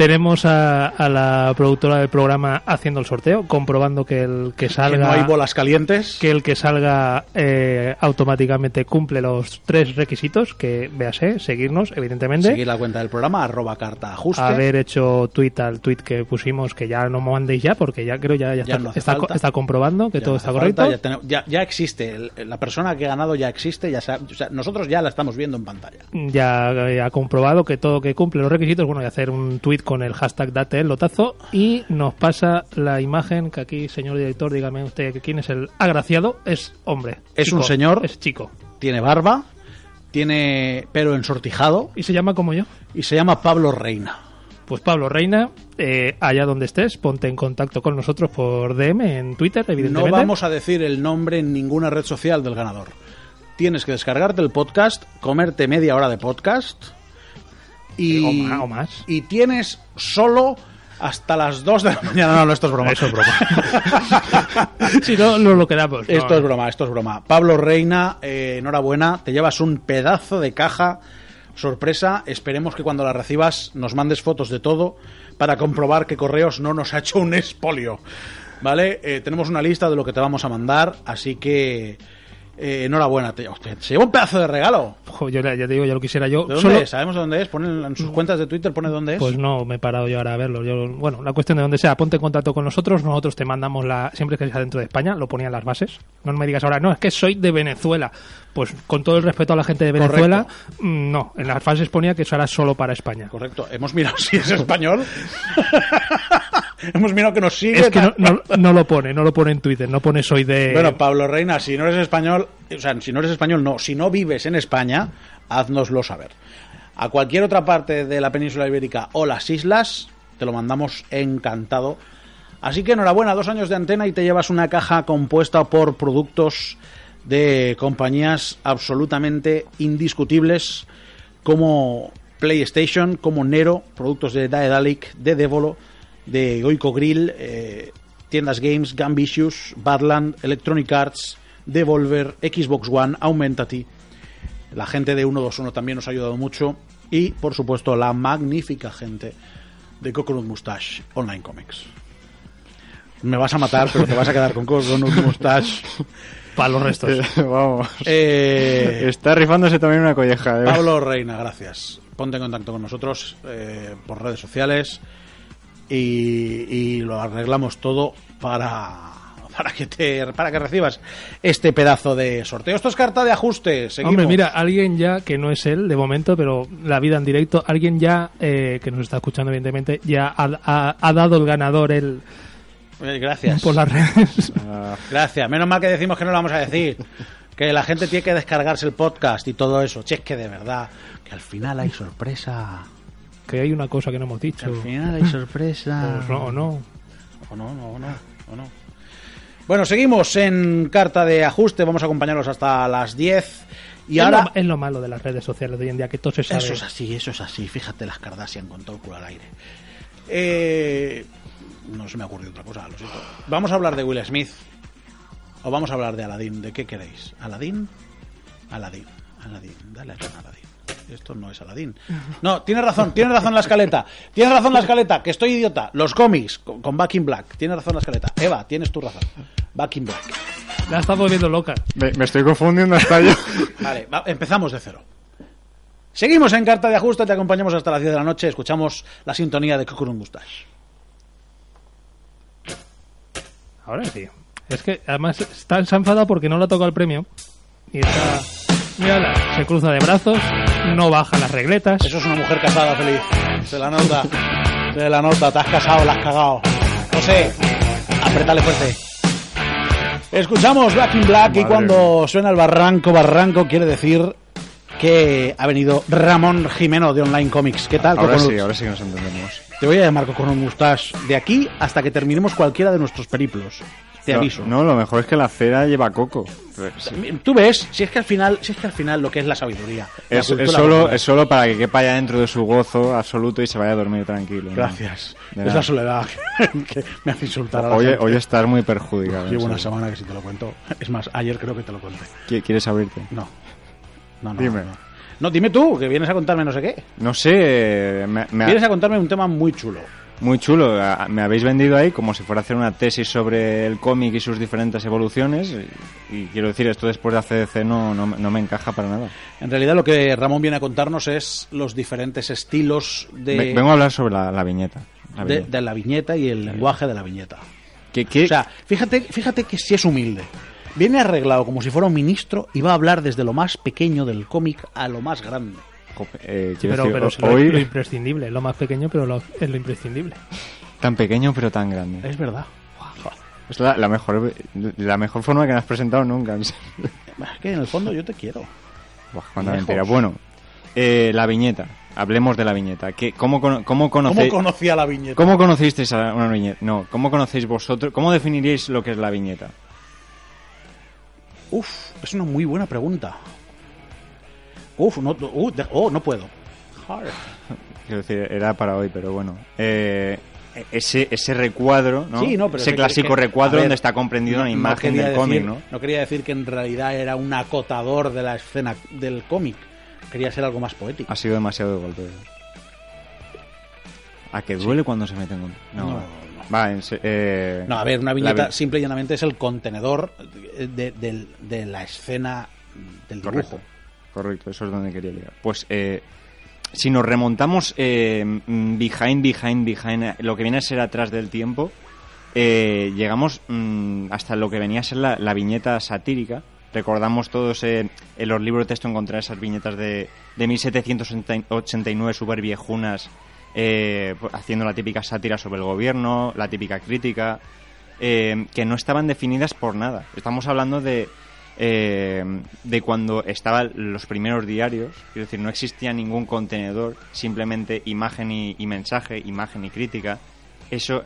Tenemos a, a la productora del programa haciendo el sorteo, comprobando que el que Que salga no hay bolas calientes. que el que salga eh, automáticamente cumple los tres requisitos, que véase, seguirnos, evidentemente, Seguir la cuenta del programa, arroba carta ajuste. haber hecho tweet al tweet que pusimos, que ya no me mandéis ya, porque ya creo ya, ya Ya está, no está, está comprobando que Ya todo no está correcto. falta, ya, existe. La persona que ha ganado ya existe. Ya o sea, nosotros ya la estamos viendo en pantalla. ya eh, ha comprobado que todo que cumple los requisitos, bueno, y hacer un tweet con el hashtag date el lotazo y nos pasa la imagen que aquí, señor director, dígame usted quién es el agraciado, es hombre. Es chico, un señor. Es chico. Tiene barba, tiene pelo ensortijado Y se llama como yo. y se llama Pablo Reina. Pues Pablo Reina, eh, allá donde estés, ponte en contacto con nosotros por DM en Twitter, No evidentemente. vamos a decir el nombre en ninguna red social del ganador. Tienes que descargarte el podcast, comerte media hora de podcast y, O más. y tienes solo hasta las 2 de la mañana. No, no, esto es broma. Eso es broma. si no, nos lo quedamos. No, Esto es broma, esto es broma. Pablo Reina, eh, enhorabuena, te llevas un pedazo de caja sorpresa. Esperemos que cuando la recibas nos mandes fotos de todo para comprobar que Correos no nos ha hecho un expolio. ¿Vale? Eh, tenemos una lista de lo que te vamos a mandar, así que eh, enhorabuena. Te, hostia, se lleva un pedazo de regalo. Yo ya te digo, ya lo quisiera yo. ¿De dónde Solo- es? ¿Sabemos de dónde es? Pone en sus cuentas de Twitter, pone dónde es. Pues no, me he parado yo ahora a verlo. Yo, bueno, la cuestión de donde sea, ponte en contacto con nosotros, nosotros te mandamos la, siempre que sea dentro de España, lo ponía en las bases. No me digas ahora, no, es que soy de Venezuela. Pues con todo el respeto a la gente de Venezuela, mm, no, en las bases ponía que eso era solo para España. Correcto. Hemos mirado si es español. Hemos mirado que nos sigue. Es que no, no- no lo pone, no lo pone en Twitter, no pone soy de... Bueno, Pablo Reina, si no eres español, o sea, si no eres español, no, si no vives en España, haznoslo saber. A cualquier otra parte de la península ibérica o las islas, te lo mandamos encantado. Así que enhorabuena, dos años de antena y te llevas una caja compuesta por productos de compañías absolutamente indiscutibles como PlayStation, como Nero, productos de Daedalic, de Devolo, de Goico Grill, eh, tiendas Games, Gambitious, Badland, Electronic Arts, Devolver, Xbox One, Aumentati. La gente de 121 también nos ha ayudado mucho. Y, por supuesto, la magnífica gente de Coconut Mustache Online Comics. Me vas a matar, pero te vas a quedar con Coconut Mustache. para los restos. Vamos. Eh, Está rifándose también una colleja. ¿eh? Pablo Reina, gracias. Ponte en contacto con nosotros eh, por redes sociales y, y lo arreglamos todo para para que te para que recibas este pedazo de sorteo. Esto es carta de ajuste. Seguimos. Hombre, mira, alguien ya, que no es él de momento, pero la vida en directo, alguien ya, eh, que nos está escuchando evidentemente, ya ha, ha- ha dado el ganador Eh, Gracias. por las redes. Ah, Gracias. Menos mal que decimos que no lo vamos a decir. Que la gente tiene que descargarse el podcast y todo eso. Che, es que de verdad, que al final hay sorpresa. Que hay una cosa que no hemos Que dicho. al final hay sorpresa. O no. O no, no, no, o no. Bueno, seguimos en carta de ajuste. Vamos a acompañarlos hasta las 10. Y es, ahora. lo, es lo malo de las redes sociales de hoy en día, que todo se sabe. Eso es así, eso es así. Fíjate las Kardashian con todo el culo al aire. Eh, no se me ha ocurrido otra cosa, lo siento. Vamos a hablar de Will Smith. O vamos a hablar de Aladdin. ¿De qué queréis? ¿Aladdin? Aladdin. Aladdin. Dale a Aladdin. Esto no es Aladdin. No, tienes razón, tienes razón la escaleta. Tienes razón la escaleta, que estoy idiota. Los cómics con, con Back in Black. Tienes razón la escaleta. Eva, tienes tu razón. Back in Black. La está volviendo loca. me, me estoy confundiendo hasta yo. Vale, va- empezamos de cero. Seguimos en Carta de Ajuste, te acompañamos hasta las 10 de la noche, escuchamos la sintonía de Coconut Mustache. Ahora sí. Es que además está, se ha enfadado porque no le ha tocado el premio. Y está. Mírala, se cruza de brazos, no baja las regletas. Eso es una mujer casada feliz. Se la nota. Se la nota, te has casado, la has cagado. José, apretale fuerte. Escuchamos Black in Black y cuando suena el barranco, barranco quiere decir que ha venido Ramón Jimeno de Online Comics. ¿Qué tal, Ahora Coconut? sí, ahora sí que nos entendemos. Te voy a llamar Coconut Mustache de aquí hasta que terminemos cualquiera de nuestros periplos. Te No, aviso. No, lo mejor es que la cera lleva coco. Tú ves, si es que al final, si es que al final lo que es la sabiduría. la es solo, es solo para que quepa ya dentro de su gozo absoluto y se vaya a dormir tranquilo. ¿no? Gracias. De es la soledad que me hace insultar a la Hoy, gente. hoy estás muy perjudicado. Llevo una semana que si te lo cuento. Es más, ayer creo que te lo conté. ¿Qui- ¿Quieres abrirte? No. No, no. Dime. no. No, dime tú, que vienes a contarme no sé qué. No sé, me, me ha- Vienes a contarme un tema muy chulo. Muy chulo. Me habéis vendido ahí como si fuera a hacer una tesis sobre el cómic y sus diferentes evoluciones. Y, quiero decir, esto después de ACDC no, no, no me encaja para nada. En realidad lo que Ramón viene a contarnos es los diferentes estilos de, Ve- Vengo a hablar sobre la, la viñeta. La de, viñeta. de la viñeta y el lenguaje de la viñeta. ¿Qué- qué- O sea, fíjate, fíjate que si es humilde. Viene arreglado como si fuera un ministro y va a hablar desde lo más pequeño del cómic a lo más grande. Eh, Pero, decir, pero es hoy lo imprescindible, lo más pequeño, pero lo- es lo imprescindible. tan pequeño pero tan grande. Es verdad. Es la, la mejor la mejor forma que me has presentado nunca. Es que en el fondo yo te quiero. Buah, mentira. Bueno, eh, la viñeta. Hablemos de la viñeta. ¿Qué, cómo, cómo, ¿Cómo conocéis, conocía la viñeta? ¿Cómo conocisteis a una viñeta? No, ¿cómo conocéis vosotros? ¿Cómo definiríais lo que es la viñeta? Uf, es una muy buena pregunta. Uf, no, uh, de- oh, no puedo. Quiero decir, era para hoy, pero bueno. Eh, ese, ese recuadro, ¿no? Sí, no, pero ese clásico que- recuadro ver, donde está comprendida no- una imagen del cómic, ¿no? No quería decir que en realidad era un acotador de la escena del cómic. Quería ser algo más poético. Ha sido demasiado de golpe. ¿A que duele cuando se meten con.? No, No, no. Va, en se- eh, No, a ver, una viñeta vi- simple y llanamente es el contenedor de, de- la escena del dibujo. Correcto, correcto, eso es donde quería llegar. Pues eh, si nos remontamos eh, mm, behind, behind, behind, eh, lo que viene a ser atrás del tiempo, eh, llegamos mm, hasta lo que venía a ser la, viñeta satírica. Recordamos todos eh, en los libros de texto encontrar esas viñetas de, de 1789 super viejunas eh, pues, haciendo la típica sátira sobre el gobierno, la típica crítica, que no estaban definidas por nada. Estamos hablando de, eh, de cuando estaban los primeros diarios, es decir, no existía ningún contenedor, simplemente imagen y, y mensaje, imagen y crítica. Eso,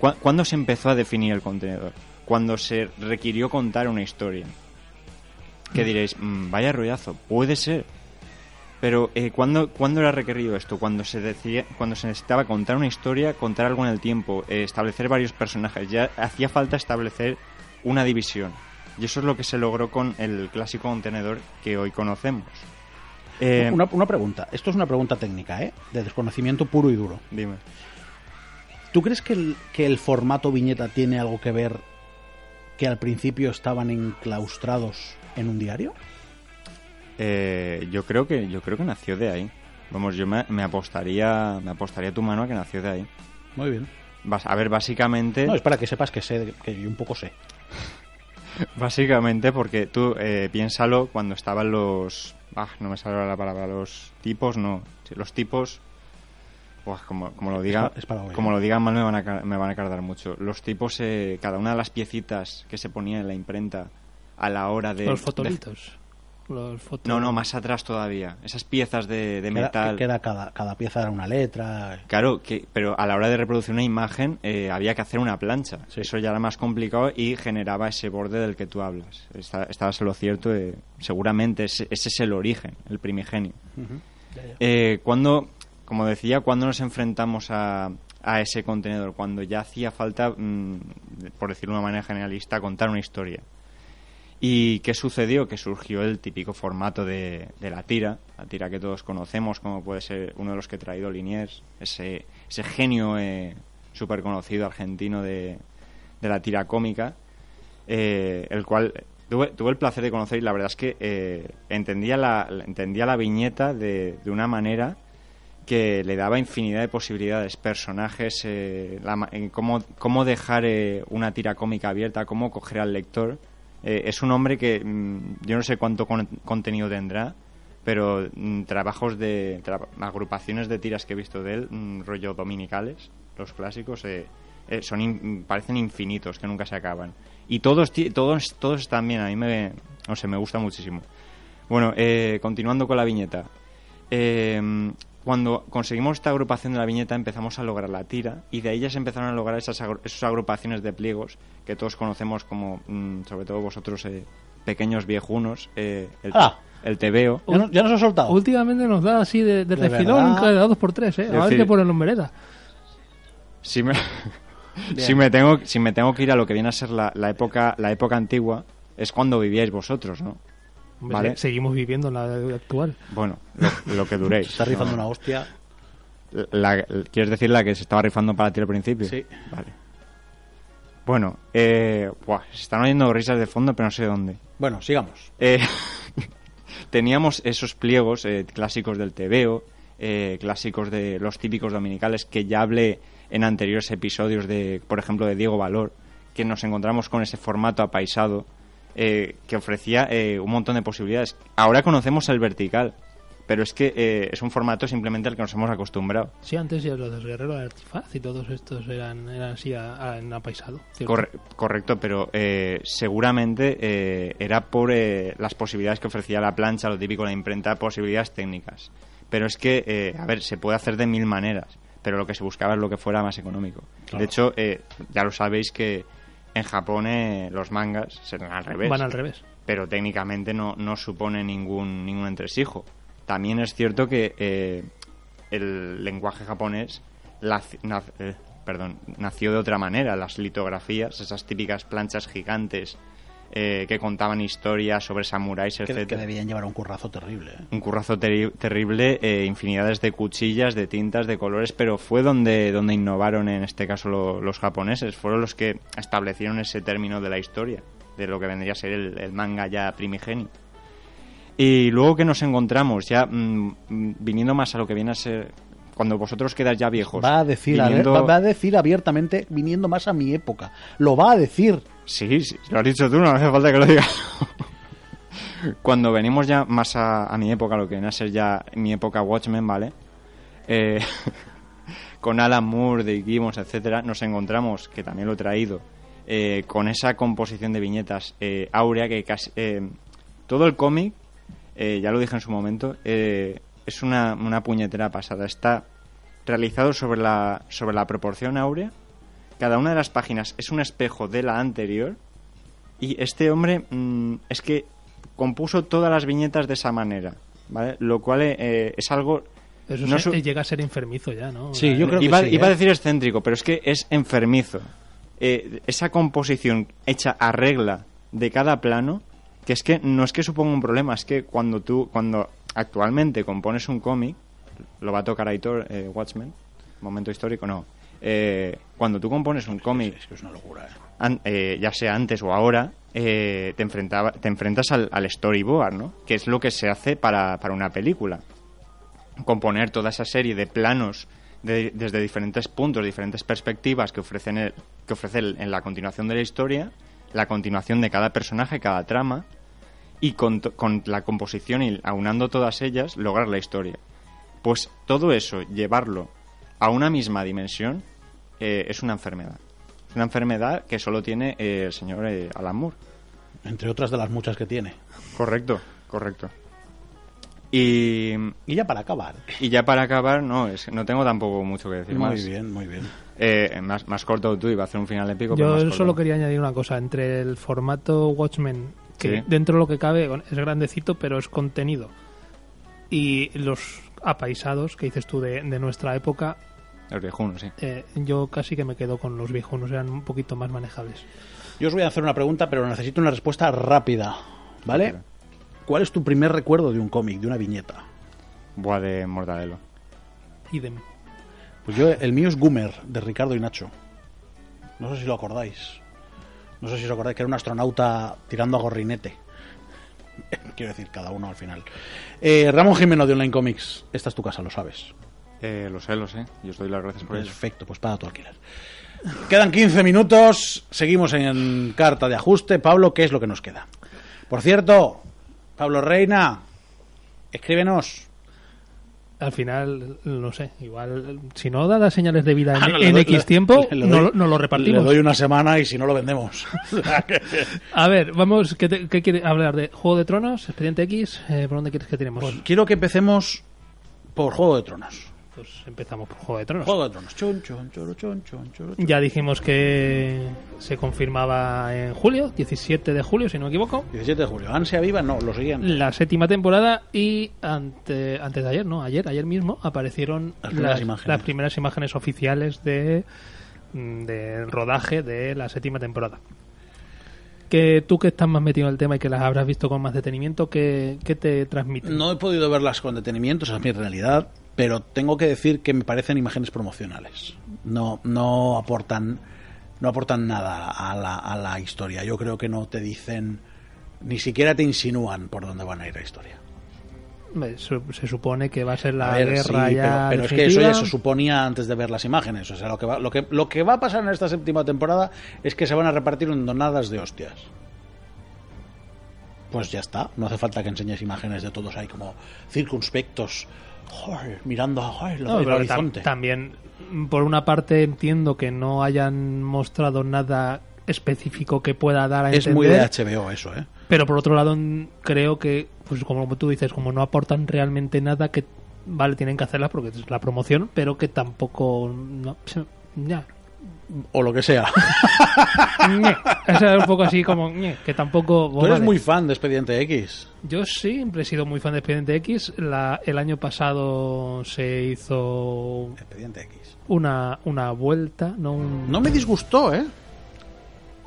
¿cu- ¿Cuándo se empezó a definir el contenedor? Cuando se requirió contar una historia. Que diréis, "Mm, vaya rollazo, puede ser. Pero eh, ¿cuándo, ¿cuándo era requerido esto? Cuando se decía, cuando se necesitaba contar una historia, contar algo en el tiempo, eh, establecer varios personajes. Ya hacía falta establecer una división. Y eso es lo que se logró con el clásico contenedor que hoy conocemos. Eh, Una, una pregunta. Esto es una pregunta técnica, ¿eh? De desconocimiento puro y duro. Dime. ¿Tú crees que el, que el formato viñeta tiene algo que ver que al principio estaban enclaustrados en un diario? Eh, yo creo que yo creo que nació de ahí. Vamos, yo me, me apostaría me apostaría tu mano a que nació de ahí. Muy bien. Vas, a ver, básicamente No, es para que sepas que sé, que yo un poco sé. Básicamente porque tú eh, piénsalo cuando estaban los... Ah, no me sale la palabra. Los tipos, no. Los tipos... Buah, como, como lo diga, es para como lo digan mal me van a, me van a cargar mucho. Los tipos, eh, cada una de las piecitas que se ponía en la imprenta a la hora de... Los de- fotolitos. Los no, no, más atrás todavía. Esas piezas de, metal... que era cada, cada pieza era una letra. Claro, que, pero a la hora de reproducir una imagen eh, había que hacer una plancha. Sí. Eso ya era más complicado y generaba ese borde del que tú hablas. Está- estabas en lo cierto, eh, seguramente ese, ese es el origen, el primigenio. Eh, cuando, como decía, cuando nos enfrentamos a, a ese contenedor, cuando ya hacía falta, mm, por decirlo de una manera generalista, contar una historia. ¿Y qué sucedió? Que surgió el típico formato de, de la tira, la tira que todos conocemos, como puede ser uno de los que he traído Liniers, ese, ese genio eh, súper conocido argentino de, de la tira cómica, eh, el cual tuve, tuve el placer de conocer y la verdad es que eh, entendía, la, entendía la viñeta de, de una manera que le daba infinidad de posibilidades, personajes, eh, la en cómo, cómo dejar eh, una tira cómica abierta, cómo coger al lector. Eh, es un hombre que mm, yo no sé cuánto con- contenido tendrá, pero mm, trabajos de agrupaciones de tiras que he visto de él, mm, rollo dominicales, los clásicos, eh, eh, son parecen infinitos, que nunca se acaban. Y todos, todos, todos están bien, a mí me, no sé, me gusta muchísimo. Bueno, continuando con la viñeta. Cuando conseguimos esta agrupación de la viñeta empezamos a lograr la tira y de ahí ya se empezaron a lograr esas, agru- esas agrupaciones de pliegos que todos conocemos como, mm, sobre todo vosotros, eh, pequeños viejunos, eh, el, Ah. el tebeo. ¿Ya, no- ya nos ha soltado? Últimamente nos da así de, de ¿De refilón, verdad? cada dos por tres, ¿eh? A ver qué ponen en vereda. Si me, si me tengo si me tengo que ir a lo que viene a ser la, la época la época antigua es cuando vivíais vosotros, ¿no? Hombre, ¿Vale? se- Seguimos viviendo en la actual. Bueno, lo, lo que duréis. Está rifando No. una hostia. La- ¿Quieres decir la que se estaba rifando para ti al principio? Sí. Vale. Bueno, eh, buah, se están oyendo risas de fondo, pero no sé dónde. Bueno, sigamos. Eh, teníamos esos pliegos eh, clásicos del TVO, eh, clásicos de los típicos dominicales que ya hablé en anteriores episodios de, por ejemplo, de Diego Valor, que nos encontramos con ese formato apaisado eh, que ofrecía eh, un montón de posibilidades. Ahora conocemos el vertical, pero es que eh, es un formato simplemente al que nos hemos acostumbrado. Sí, antes ya los de Guerrero Artifaz y todos estos eran, eran así a- a- en apaisado. Corre- correcto, pero eh, seguramente eh, era por eh, las posibilidades que ofrecía la plancha, lo típico, la imprenta, posibilidades técnicas. Pero es que, eh, a ver, se puede hacer de mil maneras, pero lo que se buscaba es lo que fuera más económico. Claro. De hecho, eh, ya lo sabéis que en Japón eh, los mangas serán al revés. Van al revés. Pero técnicamente no, no supone ningún, ningún entresijo. También es cierto que eh, el lenguaje japonés naz- eh, perdón, nació de otra manera. Las litografías, esas típicas planchas gigantes eh, que contaban historias sobre samuráis, etc. que debían llevar un currazo terrible. ¿eh? Un currazo terri- terrible, eh, infinidades de cuchillas, de tintas, de colores, pero fue donde, donde innovaron en este caso lo- los japoneses. Fueron los que establecieron ese término de la historia, de lo que vendría a ser el, el manga ya primigenio. Y luego que nos encontramos, ya mm, mm, viniendo más a lo que viene a ser. Cuando vosotros quedáis ya viejos. Va a decir, a ver, viniendo- va, a decir abiertamente, viniendo más a mi época. Lo va a decir. Sí, sí, lo has dicho tú, no hace falta que lo digas. Cuando venimos ya más a, a mi época, lo que viene a ser ya mi época Watchmen, ¿vale? Eh, con Alan Moore, de Gibbons, etcétera, nos encontramos, que también lo he traído, eh, con esa composición de viñetas eh, áurea que casi... eh, todo el cómic, eh, ya lo dije en su momento, eh, es una, una puñetera pasada. Está realizado sobre la, sobre la proporción áurea cada una de las páginas es un espejo de la anterior y este hombre mm, es que compuso todas las viñetas de esa manera, ¿vale? Lo cual eh, es algo... Eso no se- llega a ser enfermizo ya, ¿no? Sí, yo creo que iba, sí, iba ¿eh? a decir excéntrico, pero es que es enfermizo. Eh, esa composición hecha a regla de cada plano, que es que no es que suponga un problema, es que cuando tú, cuando actualmente compones un cómic, lo va a tocar Aitor, eh, Watchmen, momento histórico, no. Eh, cuando tú compones un cómic Es que es una locura. ¿eh? an- eh, ya sea antes o ahora, eh, te, enfrentaba, te enfrentas al, al storyboard, ¿no? Que es lo que se hace para, para una película. Componer toda esa serie de planos de- desde diferentes puntos, diferentes perspectivas que ofrecen el- que ofrece el- en la continuación de la historia, la continuación de cada personaje, cada trama, y con, con la composición y aunando todas ellas, lograr la historia. Pues todo eso, llevarlo a una misma dimensión, eh, es una enfermedad. Es una enfermedad que solo tiene eh, el señor eh, Alan Moore. Entre otras de las muchas que tiene. Correcto, correcto. Y, Y ya para acabar. y ya para acabar, no, es, no tengo tampoco mucho que decir Muy más. bien, muy bien. Eh, más. Más corto tú, iba a hacer un final épico. pero más Yo corto. solo quería añadir una cosa. Entre el formato Watchmen, que Sí. dentro de lo que cabe bueno, es grandecito, pero es contenido, y los apaisados que dices tú de, de nuestra época, El viejuno, sí. eh, yo casi que me quedo con los viejunos, eran un poquito más manejables. Yo os voy a hacer una pregunta, pero necesito una respuesta rápida. ¿Vale? Rápida. ¿Cuál es tu primer recuerdo de un cómic, de una viñeta? Buah de Mortadelo. Idem. Pues yo, el mío es Goomer, de Ricardo y Nacho. No sé si lo acordáis. No sé si os acordáis que era un astronauta tirando a gorrinete. Quiero decir, cada uno al final. Eh, Ramón Jimeno de Online Comics. Esta es tu casa, lo sabes. Eh, lo sé, lo sé. Y os doy las gracias por ello. Perfecto, pues paga tu alquiler. Quedan 15 minutos. Seguimos en carta de ajuste. Pablo, ¿qué es lo que nos queda? Por cierto, Pablo Reina, escríbenos. Al final, no sé, igual, si no da las señales de vida en, Ah, no, le en doy- X tiempo, le no, doy- lo- no lo repartimos. Le doy una semana y si no lo vendemos. A ver, vamos, ¿qué, te- qué quiere hablar de Juego de Tronos, Expediente X? Eh, ¿Por dónde quieres que tiremos? Pues quiero que empecemos por Juego de Tronos. Pues empezamos por Juego de Tronos. Juego de Tronos. Chun, churu, chun. Ya dijimos que se confirmaba en julio, 17 de julio, si no me equivoco, 17 de julio. Ansia viva, no, lo siguiente. la séptima temporada y ante- antes de ayer, ¿no? Ayer, ayer mismo aparecieron Las primeras imágenes. las primeras imágenes oficiales de, mm, de rodaje de la séptima temporada. Que tú que estás más metido en el tema y que las habrás visto con más detenimiento, ¿qué, te transmite? No he podido verlas con detenimiento, esa es mi realidad, pero tengo que decir que me parecen imágenes promocionales. No, no aportan, no aportan nada a la, a la historia. Yo creo que no te dicen, ni siquiera te insinúan por dónde van a ir la historia. Se, se supone que va a ser la A ver, guerra sí, ya. pero, pero es que eso ya se suponía antes de ver las imágenes. O sea, lo que, va, lo, que, lo que va a pasar en esta séptima temporada es que se van a repartir en donadas de hostias. Pues ya está. No hace falta que enseñes imágenes de todos ahí como circunspectos, joder, mirando joder, No, el horizonte. también, por una parte, entiendo que no hayan mostrado nada específico que pueda dar a es entender. muy de HBO eso, ¿eh? Pero por otro lado, creo que, pues como tú dices, como no aportan realmente nada, que vale, tienen que hacerlas porque es la promoción, pero que tampoco. No, ya. O lo que sea. Eso es un poco así como. que tampoco. Tú eres vale. muy fan de Expediente X. Yo siempre he sido muy fan de Expediente X. La, el año pasado se hizo Expediente X. una, una vuelta, no un- No me disgustó, ¿eh?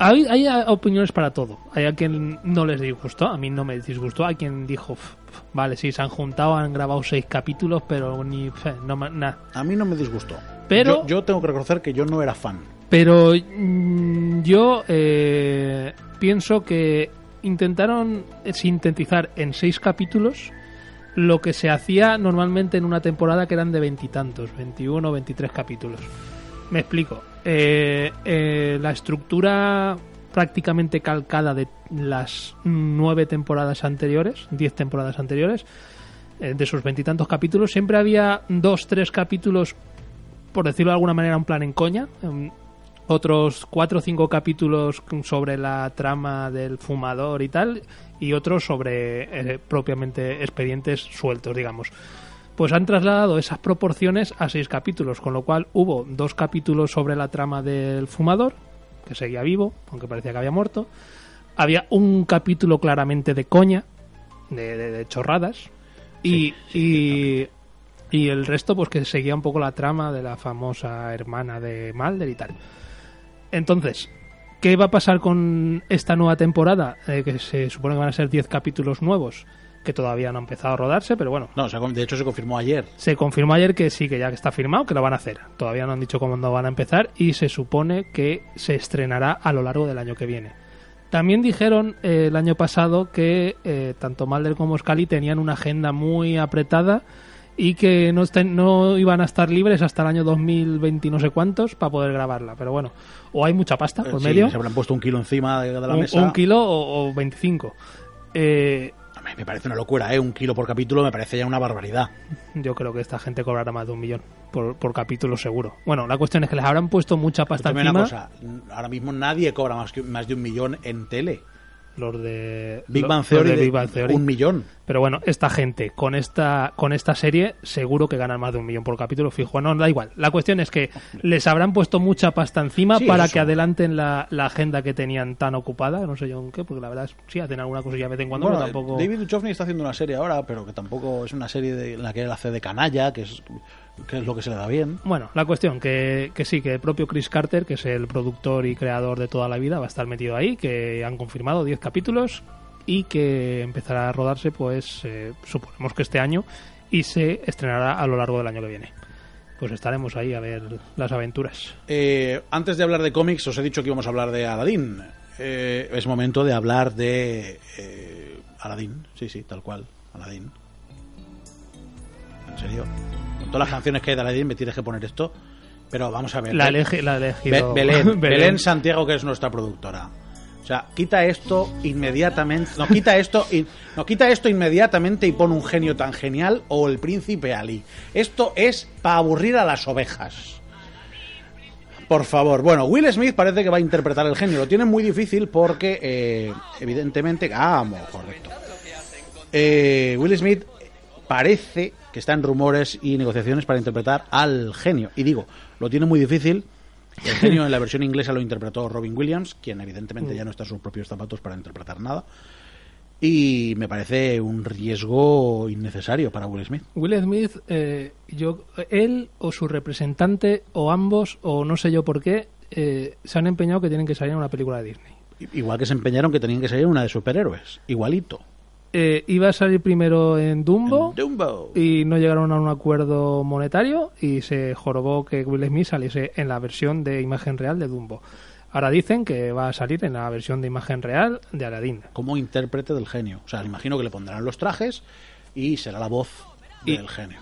Hay, hay opiniones para todo. Hay a quien no les disgustó, a mí no me disgustó. Hay quien dijo, "F- f- vale, sí, se han juntado, han grabado seis capítulos, pero ni. no, nada. A mí no me disgustó. Pero- yo, yo tengo que reconocer que yo no era fan. Pero mm, yo eh, pienso que intentaron sintetizar en seis capítulos lo que se hacía normalmente en una temporada que eran de veintitantos, 21 o 23 capítulos. Me explico. Eh, eh, la estructura prácticamente calcada de las nueve temporadas anteriores, diez temporadas anteriores, eh, de sus veintitantos capítulos, siempre había dos, tres capítulos por decirlo de alguna manera, un plan en coña. em, Otros cuatro o cinco capítulos sobre la trama del fumador y tal, y otros sobre eh, propiamente expedientes sueltos, digamos. Pues han trasladado esas proporciones a seis capítulos, con lo cual hubo dos capítulos sobre la trama del fumador, que seguía vivo, aunque parecía que había muerto. Había un capítulo claramente de coña, de, de- de chorradas, y, y, y el resto, pues que seguía un poco la trama de la famosa hermana de Mulder y tal. Entonces, ¿qué va a pasar con esta nueva temporada? Eh, que se supone que van a ser 10 capítulos nuevos, que todavía no han empezado a rodarse, pero bueno, No, o sea, de hecho se confirmó ayer. se confirmó ayer que sí, que ya está firmado, que lo van a hacer. Todavía no han dicho cómo no van a empezar y se supone que se estrenará a lo largo del año que viene. También dijeron eh, el año pasado que eh, tanto Mulder como Scully tenían una agenda muy apretada y que no, estén- no iban a estar libres hasta el año 2020 y no sé cuántos para poder grabarla. Pero bueno, o hay mucha pasta por Sí, medio, Se habrán puesto un kilo encima de, de la un, mesa. un kilo o, o 25. Eh, Me parece una locura, ¿eh? Un kilo por capítulo me parece ya una barbaridad. Yo creo que esta gente cobrará más de un millón por, por capítulo seguro. Bueno, la cuestión es que les habrán puesto mucha pasta una encima. cosa, ahora mismo nadie cobra más, que, más de un millón en tele. Los de Big Bang Theory, de de Big Bang Theory. un millón. Pero bueno, esta gente con esta con esta serie seguro que ganan más de un millón por capítulo fijo. No, da igual. La cuestión es que les habrán puesto mucha pasta encima Sí, para eso. que adelanten la, la agenda que tenían tan ocupada. No sé yo en qué, porque la verdad es sí hacen alguna cosilla de vez en cuando, Bueno, pero tampoco. David Duchovny está haciendo una serie ahora, pero que tampoco es una serie de, en la que él hace de canalla, que es, que es lo que se le da bien. Bueno, la cuestión que, que sí, que el propio Chris Carter, que es el productor y creador de toda la vida, va a estar metido ahí, que han confirmado 10 capítulos y que empezará a rodarse, pues eh, suponemos que este año y se estrenará a lo largo del año que viene. Pues estaremos ahí a ver las aventuras. Eh, antes de hablar de cómics, os he dicho que íbamos a hablar de Aladdin. Eh, es momento de hablar de eh, Aladdin, sí, sí, tal cual, Aladdin. En serio, con todas las canciones que hay de Aladdin me tienes que poner esto. Pero vamos a ver. La, elegi- la Be- elegido Belén, Belén Santiago, que es nuestra productora. O sea, quita esto inmediatamente. No, quita esto, in- no, quita esto inmediatamente y pon un genio tan genial o el príncipe Ali. Esto es para aburrir a las ovejas. Por favor. Bueno, Will Smith parece que va a interpretar el genio. Lo tiene muy difícil porque, eh, evidentemente. Ah, correcto. Eh, Will Smith parece que está en rumores y negociaciones para interpretar al genio. Y digo, lo tiene muy difícil. El genio en la versión inglesa lo interpretó Robin Williams, quien evidentemente ya no está en sus propios zapatos para interpretar nada. Y me parece un riesgo innecesario para Will Smith. Will Smith, eh, yo, él o su representante o ambos o no sé yo por qué eh, se han empeñado que tienen que salir en una película de Disney. Igual que se empeñaron que tenían que salir una de superhéroes. Igualito. Eh, iba a salir primero en Dumbo, Dumbo. y no llegaron a un acuerdo monetario y se jorobó que Will Smith saliese en la versión de imagen real de Dumbo. Ahora dicen que va a salir en la versión de imagen real de Aladdin. Como intérprete del genio. O sea, imagino que le pondrán los trajes y será la voz Y- del genio.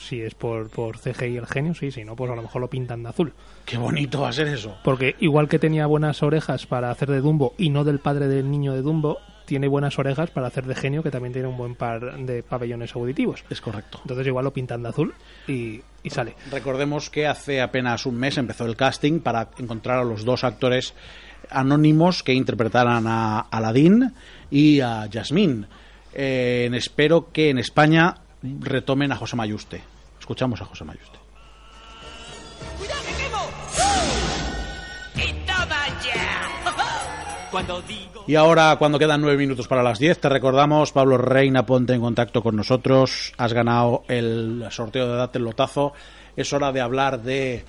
Si es por, por CGI el genio, sí, si no, pues a lo mejor lo pintan de azul. Qué bonito va a ser eso. Porque igual que tenía buenas orejas para hacer de Dumbo y no del padre del niño de Dumbo, tiene buenas orejas para hacer de genio que también tiene un buen par de pabellones auditivos. Es correcto. Entonces igual lo pintan de azul y, y sale. Recordemos que hace apenas un mes empezó el casting para encontrar a los dos actores anónimos que interpretaran a Aladdin y a Yasmín. Eh, espero que en España retomen a José Mayuste. Escuchamos a José Mayuste. ¡Cuidado que quemo! Y ahora, cuando quedan nueve minutos para las diez, te recordamos, Pablo Reina, ponte en contacto con nosotros. Has ganado el sorteo de Date el Lotazo. Es hora de hablar de...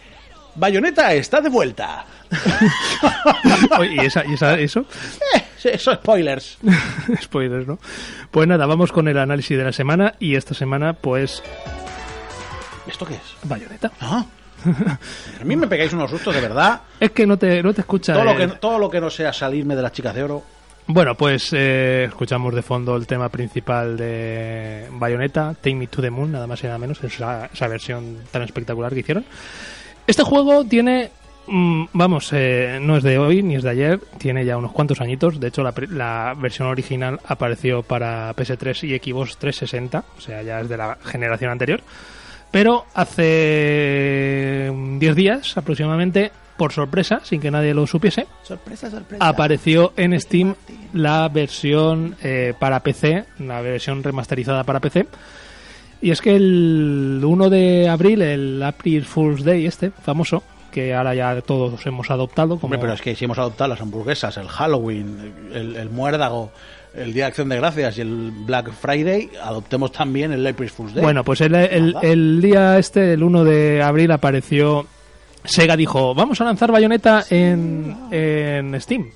Bayonetta está de vuelta. Oye, ¿Y, esa, y esa- eso? Eh, eso spoilers. Spoilers, ¿no? Pues nada, vamos con el análisis de la semana y esta semana, pues, ¿Esto qué es? bayoneta. Ah. A mí me pegáis unos sustos, de verdad. Es que no te, no te escucha. Todo lo, que, todo lo que no sea salirme de las chicas de oro. Bueno, pues eh, escuchamos de fondo el tema principal de Bayonetta, Take Me to the Moon, nada más y nada menos, esa, esa versión tan espectacular que hicieron. Este juego tiene, mm, vamos, eh, no es de hoy ni es de ayer, tiene ya unos cuantos añitos. De hecho, la, la versión original apareció para PS3 y Xbox 360, o sea, ya es de la generación anterior. Pero hace mm, 10 días aproximadamente, por sorpresa, sin que nadie lo supiese, Sorpresa, sorpresa. apareció en Steam la versión eh, para PC, la versión remasterizada para PC. Y es que el 1 de abril, el April Fool's Day este, famoso, que ahora ya todos hemos adoptado como... Hombre, pero es que si hemos adoptado las hamburguesas, el Halloween, el, el muérdago, el Día de Acción de Gracias y el Black Friday, adoptemos también el April Fool's Day. Bueno, pues el, el- Nada. el día este, el 1 de abril, apareció. Sega dijo: Vamos a lanzar Bayonetta en, en Steam.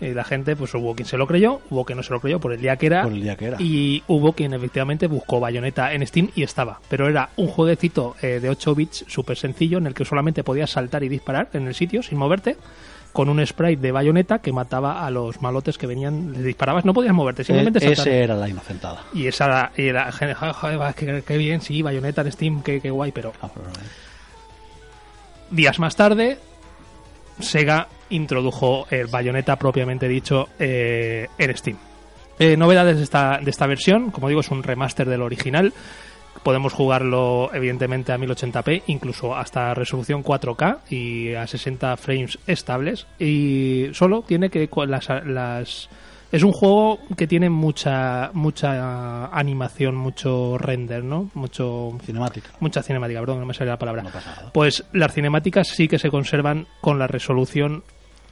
Y la gente, pues hubo quien se lo creyó, hubo quien no se lo creyó por el día que era. Por el día que era. Y hubo quien efectivamente buscó Bayonetta en Steam y estaba. Pero era un jueguecito eh, de 8 bits súper sencillo en el que solamente podías saltar y disparar en el sitio sin moverte. Con un sprite de Bayonetta que mataba a los malotes que venían, les disparabas, no podías moverte, simplemente E- ese era la inocentada. Y esa era, y era joder, qué, qué bien, sí, Bayonetta en Steam, qué, qué guay, pero Ah, pero, días más tarde, Sega introdujo el Bayonetta propiamente dicho eh, en Steam. Eh, novedades de esta, de esta versión, como digo, es un remaster del original. Podemos jugarlo evidentemente a 1080p, incluso hasta resolución 4K y a 60 frames estables. Y solo tiene que las, las es un juego que tiene mucha mucha animación, mucho render, ¿no? Mucho cinemática. mucha cinemática, perdón, no me sale la palabra. No. Pues las cinemáticas sí que se conservan con la resolución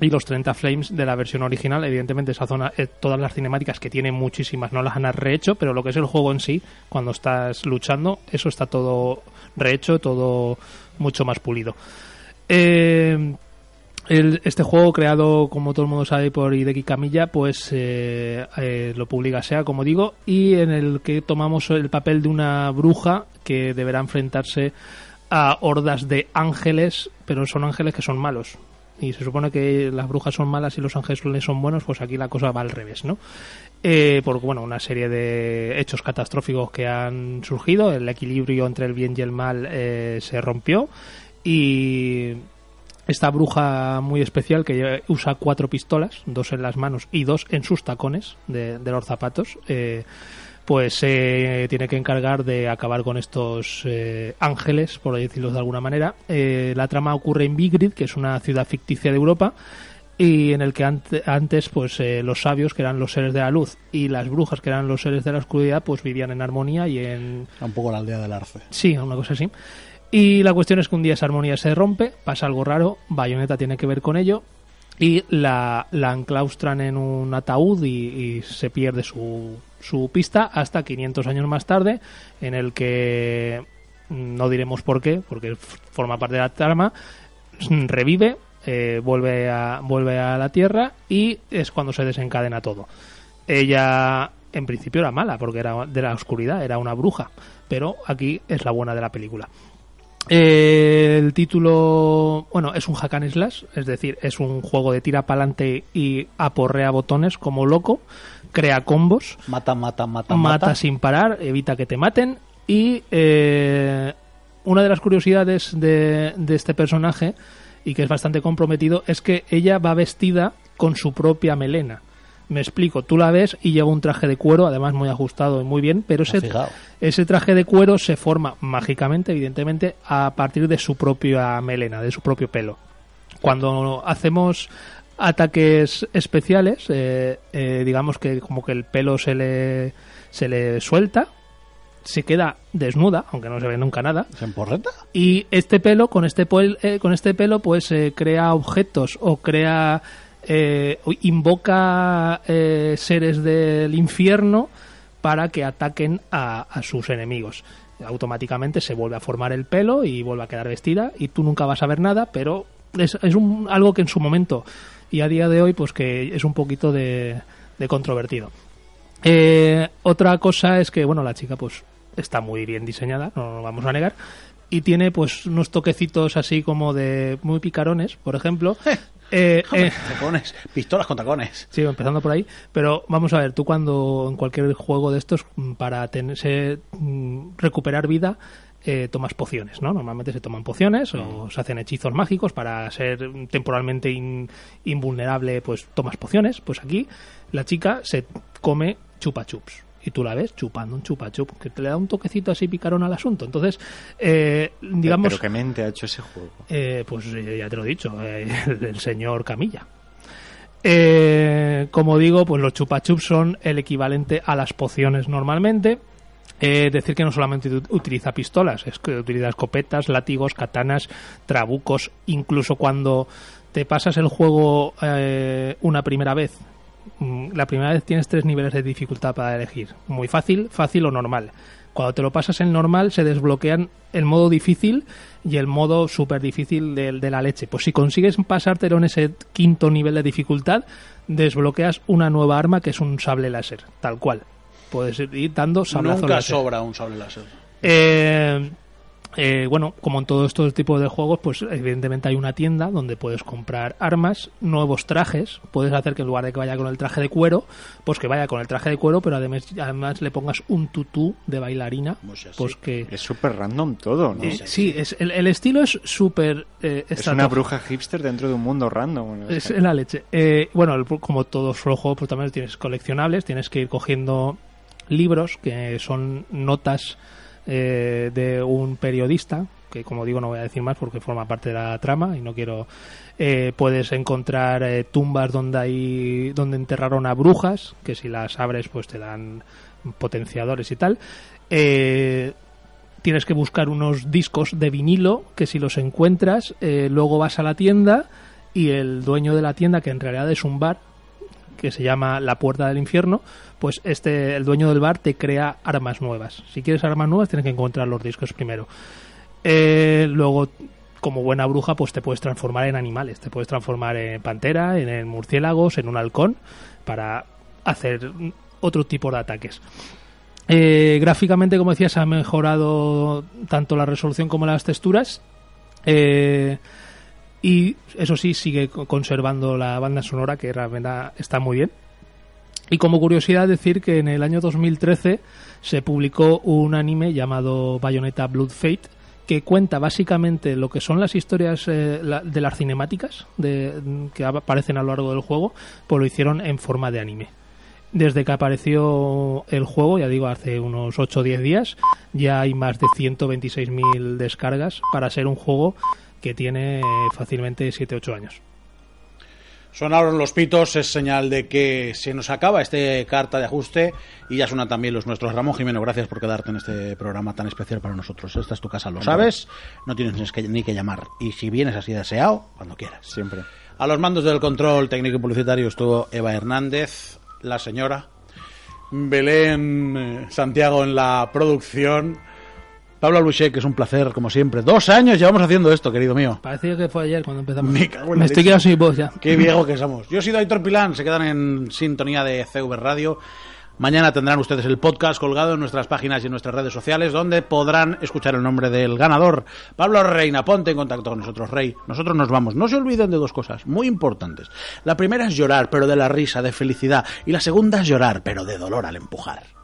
y los 30 frames de la versión original. Evidentemente, esa zona, eh, todas las cinemáticas que tiene muchísimas no las han rehecho, pero lo que es el juego en sí, cuando estás luchando, eso está todo rehecho, todo mucho más pulido. Eh, este juego creado, como todo el mundo sabe, por Hideki Kamiya, pues eh, eh, lo publica SEA, como digo, y en el que tomamos el papel de una bruja que deberá enfrentarse a hordas de ángeles, pero son ángeles que son malos. Y se supone que las brujas son malas y los ángeles son buenos, pues aquí la cosa va al revés, ¿no? Eh, porque, bueno, una serie de hechos catastróficos que han surgido, el equilibrio entre el bien y el mal eh, se rompió y esta bruja muy especial que usa cuatro pistolas, dos en las manos y dos en sus tacones de, de los zapatos, eh, pues se tiene que encargar de acabar con estos eh, ángeles, por decirlo de alguna manera. Eh, la trama ocurre en Vigrid, que es una ciudad ficticia de Europa, y en el que ante- antes pues eh, los sabios, que eran los seres de la luz, y las brujas, que eran los seres de la oscuridad, pues vivían en armonía y en un poco la aldea del arce. Sí, una cosa así. Y la cuestión es que un día esa armonía se rompe, pasa algo raro, Bayonetta tiene que ver con ello, y la, la enclaustran en un ataúd y, y se pierde su, su pista hasta 500 años más tarde, en el que mm, no diremos por qué, porque forma parte de la trama, mm, revive, eh, vuelve, a, vuelve a la Tierra y es cuando se desencadena todo. Ella en principio era mala porque era de la oscuridad, era una bruja, pero aquí es la buena de la película. Eh, el título, bueno, es un hack and slash, es decir, es un juego de tira para adelante y aporrea botones como loco, crea combos, Mata, mata, mata, mata mata. sin parar, evita que te maten y eh, una de las curiosidades de, de este personaje y que es bastante comprometido es que ella va vestida con su propia melena. Me explico, tú la ves y lleva un traje de cuero, además muy ajustado y muy bien, pero ese, ese traje de cuero se forma mágicamente, evidentemente, a partir de su propia melena, de su propio pelo. Cuando hacemos ataques especiales, eh, eh, digamos que como que el pelo se le, se le suelta, se queda desnuda, aunque no se ve nunca nada, ¿Se emporreta? y este pelo, con este, eh, con este pelo, pues eh, crea objetos o crea. eh, invoca eh, seres del infierno para que ataquen a, a sus enemigos. Automáticamente se vuelve a formar el pelo y vuelve a quedar vestida y tú nunca vas a ver nada, pero es, es un, algo que en su momento y a día de hoy pues que es un poquito de, de controvertido. Eh, otra cosa es que, bueno, la chica pues está muy bien diseñada, no lo vamos a negar, y tiene pues unos toquecitos así como de muy picarones, por ejemplo. Eh, eh, Tacones, pistolas con tacones. Sí, empezando por ahí. Pero vamos a ver, tú cuando en cualquier juego de estos, mm, para tenerse, mm, recuperar vida, eh, tomas pociones, ¿no? Normalmente se toman pociones o se hacen hechizos mágicos para ser temporalmente in- invulnerable, pues tomas pociones. Pues aquí la chica se come chupa chups. Y tú la ves chupando un chupa chup, que te le da un toquecito así picarón al asunto. Entonces, eh, digamos... Pero qué mente ha hecho ese juego. Eh, pues eh, ya te lo he dicho, eh, el, el señor Camilla. Eh, como digo, pues los chupa chups son el equivalente a las pociones normalmente. Eh, decir que no solamente ut- utiliza pistolas, es que utiliza escopetas, látigos, katanas, trabucos, incluso cuando te pasas el juego eh, una primera vez. mm, La primera vez tienes tres niveles de dificultad para elegir. Muy fácil, fácil o normal. Cuando te lo pasas en normal se desbloquean el modo difícil y el modo súper difícil de, de la leche. Pues si consigues pasártelo en ese quinto nivel de dificultad, desbloqueas una nueva arma que es un sable láser, tal cual. Puedes ir dando sablazos Nunca láser. sobra un sable láser. Eh, eh, bueno, como en todos estos tipos de juegos, pues evidentemente hay una tienda donde puedes comprar armas, nuevos trajes. Puedes hacer que en lugar de que vaya con el traje de cuero, pues que vaya con el traje de cuero, pero además, además le pongas un tutú de bailarina. Pues. Pues que. Es súper random todo, ¿no? eh, sí, es, el, el estilo es súper. eh, Es una bruja hipster dentro de un mundo random. Es en la leche. Eh, bueno, el- como todos los juegos, pues también tienes coleccionables, tienes que ir cogiendo libros que son notas eh, de un periodista, que como digo no voy a decir más porque forma parte de la trama y no quiero... eh, puedes encontrar eh, tumbas donde hay donde enterraron a brujas, que si las abres pues te dan potenciadores y tal. Eh, tienes que buscar unos discos de vinilo que si los encuentras luego vas a la tienda y el dueño de la tienda que en realidad es un bar que se llama La Puerta del Infierno, pues este el dueño del bar te crea armas nuevas. Si quieres armas nuevas tienes que encontrar los discos primero. Eh, luego como buena bruja pues te puedes transformar en animales, te puedes transformar en pantera, en, murciélagos, en un halcón para hacer otro tipo de ataques. Eh, gráficamente, como decía, se ha mejorado tanto la resolución como las texturas. Eh, y eso sí, sigue co- conservando la banda sonora, que realmente está muy bien. Y como curiosidad, decir que en el año 2013 se publicó un anime llamado Bayonetta Blood Fate, que cuenta básicamente lo que son las historias eh, de las cinemáticas que aparecen a lo largo del juego, pues lo hicieron en forma de anime. Desde que apareció el juego, ya digo, hace unos 8 o 10 días, ya hay más de 126.000 descargas para ser un juego que tiene fácilmente 7-8 años. Sonaron los pitos, es señal de que se nos acaba este carta de ajuste y ya suenan también los nuestros. Ramón Jimeno, gracias por quedarte en este programa tan especial para nosotros. Esta es tu casa, lo sabes, no tienes ni que, llamar. Y si vienes así deseado, cuando quieras. Siempre. A los mandos del control técnico y publicitario estuvo Eva Hernández, la señora, Belén eh, Santiago en la producción, Pablo Albuchek, que es un placer, como siempre. Dos años llevamos haciendo esto, querido mío. Parecía que fue ayer cuando empezamos. Me cago en Me estoy quedando sin voz ya. Qué viejo que somos. Yo he sido Aitor Pilán, se quedan en sintonía de CV Radio. Mañana tendrán ustedes el podcast colgado en nuestras páginas y en nuestras redes sociales, donde podrán escuchar el nombre del ganador. Pablo Reina, ponte en contacto con nosotros, Rey. Nosotros nos vamos. No se olviden de dos cosas muy importantes. La primera es llorar, pero de la risa, de felicidad. Y la segunda es llorar, pero de dolor al empujar.